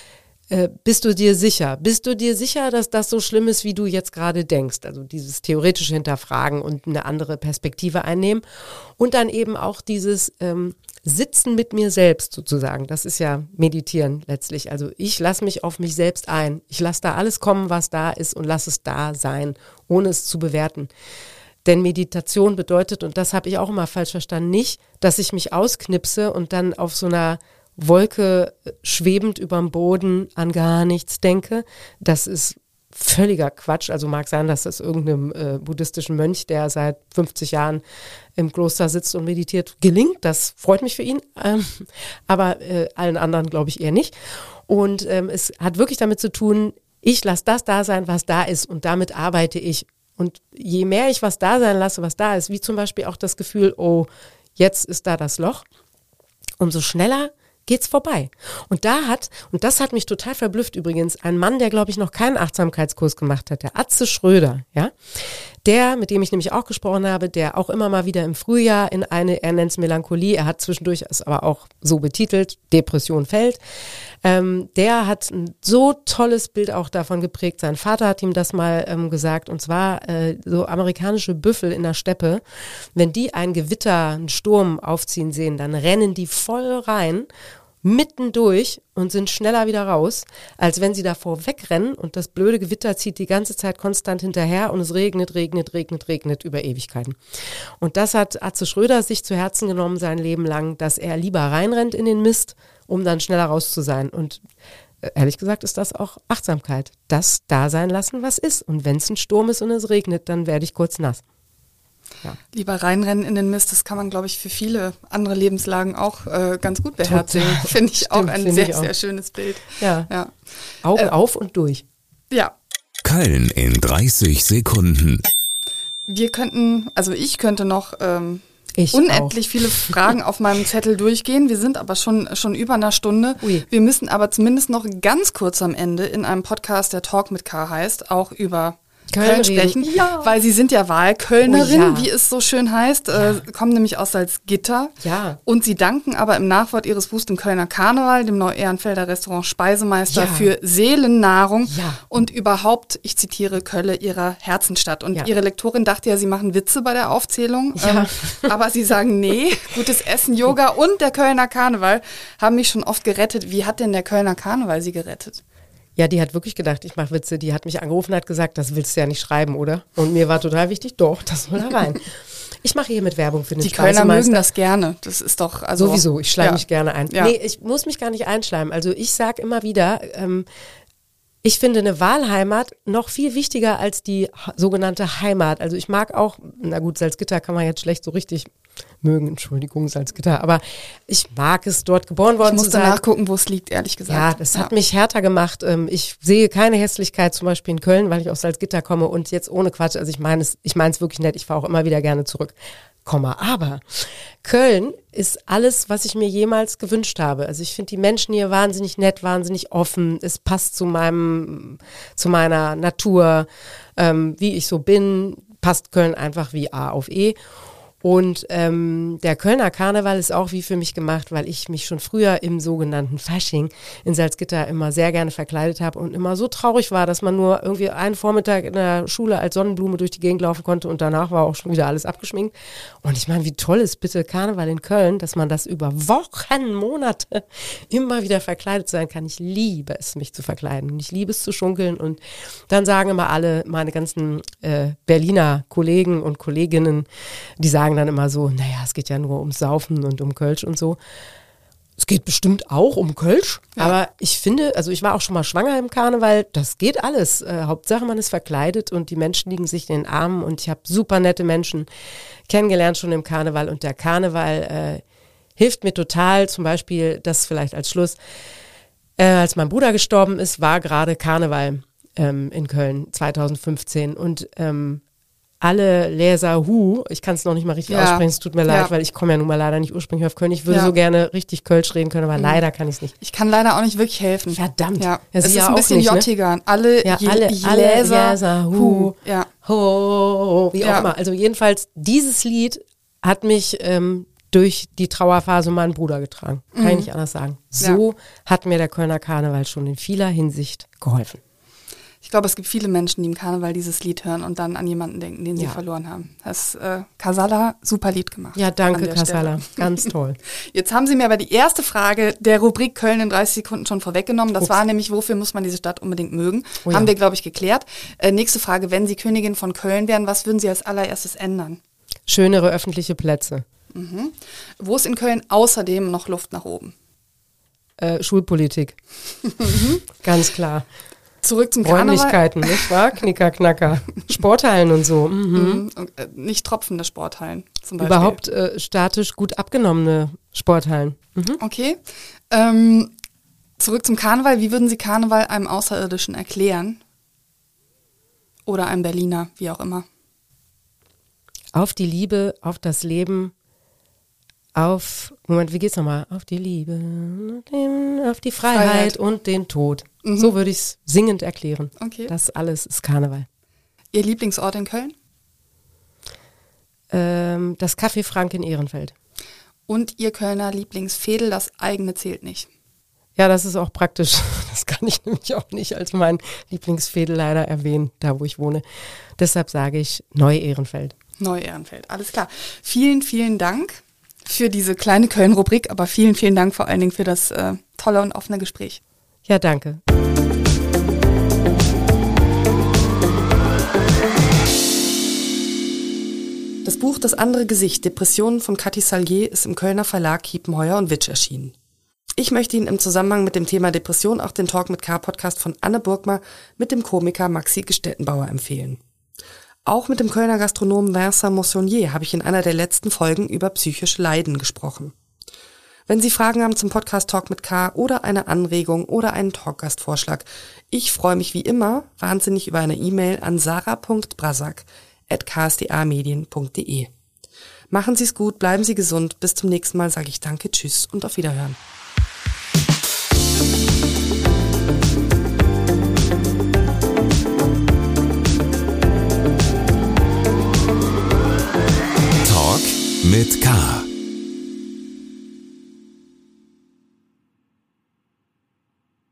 äh, bist du dir sicher? Bist du dir sicher, dass das so schlimm ist, wie du jetzt gerade denkst? Also dieses theoretische Hinterfragen und eine andere Perspektive einnehmen. Und dann eben auch dieses ähm, Sitzen mit mir selbst sozusagen. Das ist ja Meditieren letztlich. Also ich lasse mich auf mich selbst ein. Ich lasse da alles kommen, was da ist und lasse es da sein, ohne es zu bewerten. Denn Meditation bedeutet, und das habe ich auch immer falsch verstanden, nicht, dass ich mich ausknipse und dann auf so einer Wolke schwebend überm Boden an gar nichts denke. Das ist völliger Quatsch. Also mag sein, dass das irgendeinem äh, buddhistischen Mönch, der seit 50 Jahren im Kloster sitzt und meditiert, gelingt. Das freut mich für ihn. Ähm, aber äh, allen anderen glaube ich eher nicht. Und ähm, es hat wirklich damit zu tun, ich lasse das da sein, was da ist und damit arbeite ich. Und je mehr ich was da sein lasse, was da ist, wie zum Beispiel auch das Gefühl, oh, jetzt ist da das Loch, umso schneller geht's vorbei. Und da hat, und das hat mich total verblüfft übrigens, ein Mann, der glaube ich noch keinen Achtsamkeitskurs gemacht hat, der Atze Schröder, ja, der, mit dem ich nämlich auch gesprochen habe, der auch immer mal wieder im Frühjahr in eine, er nennt es Melancholie, er hat zwischendurch es aber auch so betitelt, Depression fällt, ähm, der hat ein so tolles Bild auch davon geprägt. Sein Vater hat ihm das mal ähm, gesagt, und zwar äh, so amerikanische Büffel in der Steppe, wenn die ein Gewitter, einen Sturm aufziehen sehen, dann rennen die voll rein mittendurch und sind schneller wieder raus, als wenn sie davor wegrennen und das blöde Gewitter zieht die ganze Zeit konstant hinterher und es regnet, regnet, regnet, regnet über Ewigkeiten. Und das hat Atze Schröder sich zu Herzen genommen sein Leben lang, dass er lieber reinrennt in den Mist, um dann schneller raus zu sein. Und äh, ehrlich gesagt ist das auch Achtsamkeit. Das da sein lassen, was ist. Und wenn es ein Sturm ist und es regnet, dann werde ich kurz nass. Ja. Lieber reinrennen in den Mist, das kann man, glaube ich, für viele andere Lebenslagen auch äh, ganz gut beherzigen. (laughs) Finde ich Stimmt, auch ein sehr, sehr schönes Bild. Ja. ja. Augen äh, auf und durch. Ja. Köln in 30 Sekunden. Wir könnten, also ich könnte noch ähm, ich unendlich auch. viele Fragen auf meinem (laughs) Zettel durchgehen. Wir sind aber schon, schon über einer Stunde. Ui. Wir müssen aber zumindest noch ganz kurz am Ende in einem Podcast, der Talk mit K heißt, auch über Köln, Köln sprechen, ja. weil sie sind ja Wahlkölnerin, oh, ja. wie es so schön heißt, ja. äh, kommen nämlich aus Salzgitter. Ja. Und sie danken aber im Nachwort ihres Buchs dem Kölner Karneval, dem Neu-Ehrenfelder Restaurant Speisemeister für Seelennahrung und überhaupt, ich zitiere, Kölle ihrer Herzenstadt. Und ihre Lektorin dachte ja, sie machen Witze bei der Aufzählung, ähm, aber sie sagen, nee, gutes Essen, Yoga und der Kölner Karneval haben mich schon oft gerettet. Wie hat denn der Kölner Karneval sie gerettet? Ja, die hat wirklich gedacht, ich mache Witze. Die hat mich angerufen und hat gesagt, das willst du ja nicht schreiben, oder? Und mir war total wichtig, doch, das soll da rein. Ich mache hier mit Werbung für den Die Kölner mögen das gerne. Das ist doch also sowieso. Ich schleime ja. mich gerne ein. Ja. Nee, ich muss mich gar nicht einschleimen. Also ich sage immer wieder, ähm, ich finde eine Wahlheimat noch viel wichtiger als die sogenannte Heimat. Also ich mag auch, na gut, Salzgitter kann man jetzt schlecht so richtig mögen, Entschuldigung, Salzgitter, aber ich mag es, dort geboren worden zu sein. Ich musste nachgucken, wo es liegt, ehrlich gesagt. Ja, das ja. hat mich härter gemacht. Ähm, ich sehe keine Hässlichkeit zum Beispiel in Köln, weil ich aus Salzgitter komme und jetzt ohne Quatsch, also ich meine es, ich meine es wirklich nett, ich fahre auch immer wieder gerne zurück. Komma. Aber Köln ist alles, was ich mir jemals gewünscht habe. Also ich finde die Menschen hier wahnsinnig nett, wahnsinnig offen. Es passt zu meinem, zu meiner Natur, ähm, wie ich so bin. Passt Köln einfach wie A auf E. Und ähm, der Kölner Karneval ist auch wie für mich gemacht, weil ich mich schon früher im sogenannten Fasching in Salzgitter immer sehr gerne verkleidet habe und immer so traurig war, dass man nur irgendwie einen Vormittag in der Schule als Sonnenblume durch die Gegend laufen konnte und danach war auch schon wieder alles abgeschminkt. Und ich meine, wie toll ist bitte Karneval in Köln, dass man das über Wochen, Monate immer wieder verkleidet sein kann. Ich liebe es, mich zu verkleiden und ich liebe es zu schunkeln. Und dann sagen immer alle, meine ganzen äh, Berliner Kollegen und Kolleginnen, die sagen, sagen dann immer so, naja, es geht ja nur ums Saufen und um Kölsch und so. Es geht bestimmt auch um Kölsch, ja. aber ich finde, also ich war auch schon mal schwanger im Karneval, das geht alles. Äh, Hauptsache man ist verkleidet und die Menschen liegen sich in den Armen und ich habe super nette Menschen kennengelernt schon im Karneval und der Karneval äh, hilft mir total, zum Beispiel, das vielleicht als Schluss, äh, als mein Bruder gestorben ist, war gerade Karneval ähm, in Köln 2015 und ähm, alle Leser Hu, ich kann es noch nicht mal richtig ja. aussprechen, es tut mir leid, ja. weil ich komme ja nun mal leider nicht ursprünglich auf Köln. Ich würde ja. so gerne richtig Kölsch reden können, aber mhm. leider kann ich es nicht. Ich kann leider auch nicht wirklich helfen. Verdammt. Ja. es ist ein bisschen nicht, ne? jottiger. Alle, ja, alle, alle Leser, Leser Hu. Hu. Ja. Ho, wie auch immer. Also jedenfalls, dieses Lied hat mich ähm, durch die Trauerphase meinen Bruder getragen. Kann mhm. ich nicht anders sagen. So hat mir der Kölner Karneval schon in vieler Hinsicht geholfen. Ich glaube, es gibt viele Menschen, die im Karneval dieses Lied hören und dann an jemanden denken, den sie ja. verloren haben. Das äh, Kasala, super Lied gemacht. Ja, danke Kasala, ganz (laughs) toll. Jetzt haben Sie mir aber die erste Frage der Rubrik Köln in 30 Sekunden schon vorweggenommen. Das Ups. war nämlich, wofür muss man diese Stadt unbedingt mögen? Oh, haben ja. wir, glaube ich, geklärt. Äh, nächste Frage, wenn Sie Königin von Köln wären, was würden Sie als allererstes ändern? Schönere öffentliche Plätze. Mhm. Wo ist in Köln außerdem noch Luft nach oben? Äh, Schulpolitik. (laughs) Ganz klar. Zurück zum Räumlichkeiten, Karneval. nicht wahr? Knicker, Knacker. Sporthallen und so. Mhm. mhm. Äh, nicht tropfende Sporthallen zum Beispiel. Überhaupt äh, statisch gut abgenommene Sporthallen. Mhm. Okay. Ähm, zurück zum Karneval. Wie würden Sie Karneval einem Außerirdischen erklären? Oder einem Berliner, wie auch immer. Auf die Liebe, auf das Leben, auf, Moment, wie geht's nochmal? Auf die Liebe, auf die Freiheit, Freiheit. und den Tod. Mhm. So würde ich es singend erklären. Okay. Das alles ist Karneval. Ihr Lieblingsort in Köln? Ähm, das Café Frank in Ehrenfeld. Und Ihr Kölner Lieblingsfädel, das eigene zählt nicht. Ja, das ist auch praktisch. (laughs) Das kann ich nämlich auch nicht als mein Lieblingsfädel leider erwähnen, da wo ich wohne. Deshalb sage ich Neu-Ehrenfeld. Neu-Ehrenfeld, alles klar. Vielen, vielen Dank für diese kleine Köln-Rubrik, aber vielen, vielen Dank vor allen Dingen für das äh, tolle und offene Gespräch. Ja, danke. Das Buch Das andere Gesicht, Depressionen von Cathy Salier ist im Kölner Verlag Kiepenheuer und Witsch erschienen. Ich möchte Ihnen im Zusammenhang mit dem Thema Depression auch den Talk mit K-Podcast von Anne Burgmer mit dem Komiker Maxi Gestettenbauer empfehlen. Auch mit dem Kölner Gastronomen Vincent Moissonnier habe ich in einer der letzten Folgen über psychische Leiden gesprochen. Wenn Sie Fragen haben zum Podcast Talk mit K oder eine Anregung oder einen Talkgastvorschlag, ich freue mich wie immer wahnsinnig über eine E-Mail an sarah.brasak.ksda-medien.de. Machen Sie es gut, bleiben Sie gesund. Bis zum nächsten Mal sage ich Danke, Tschüss und auf Wiederhören. Talk mit K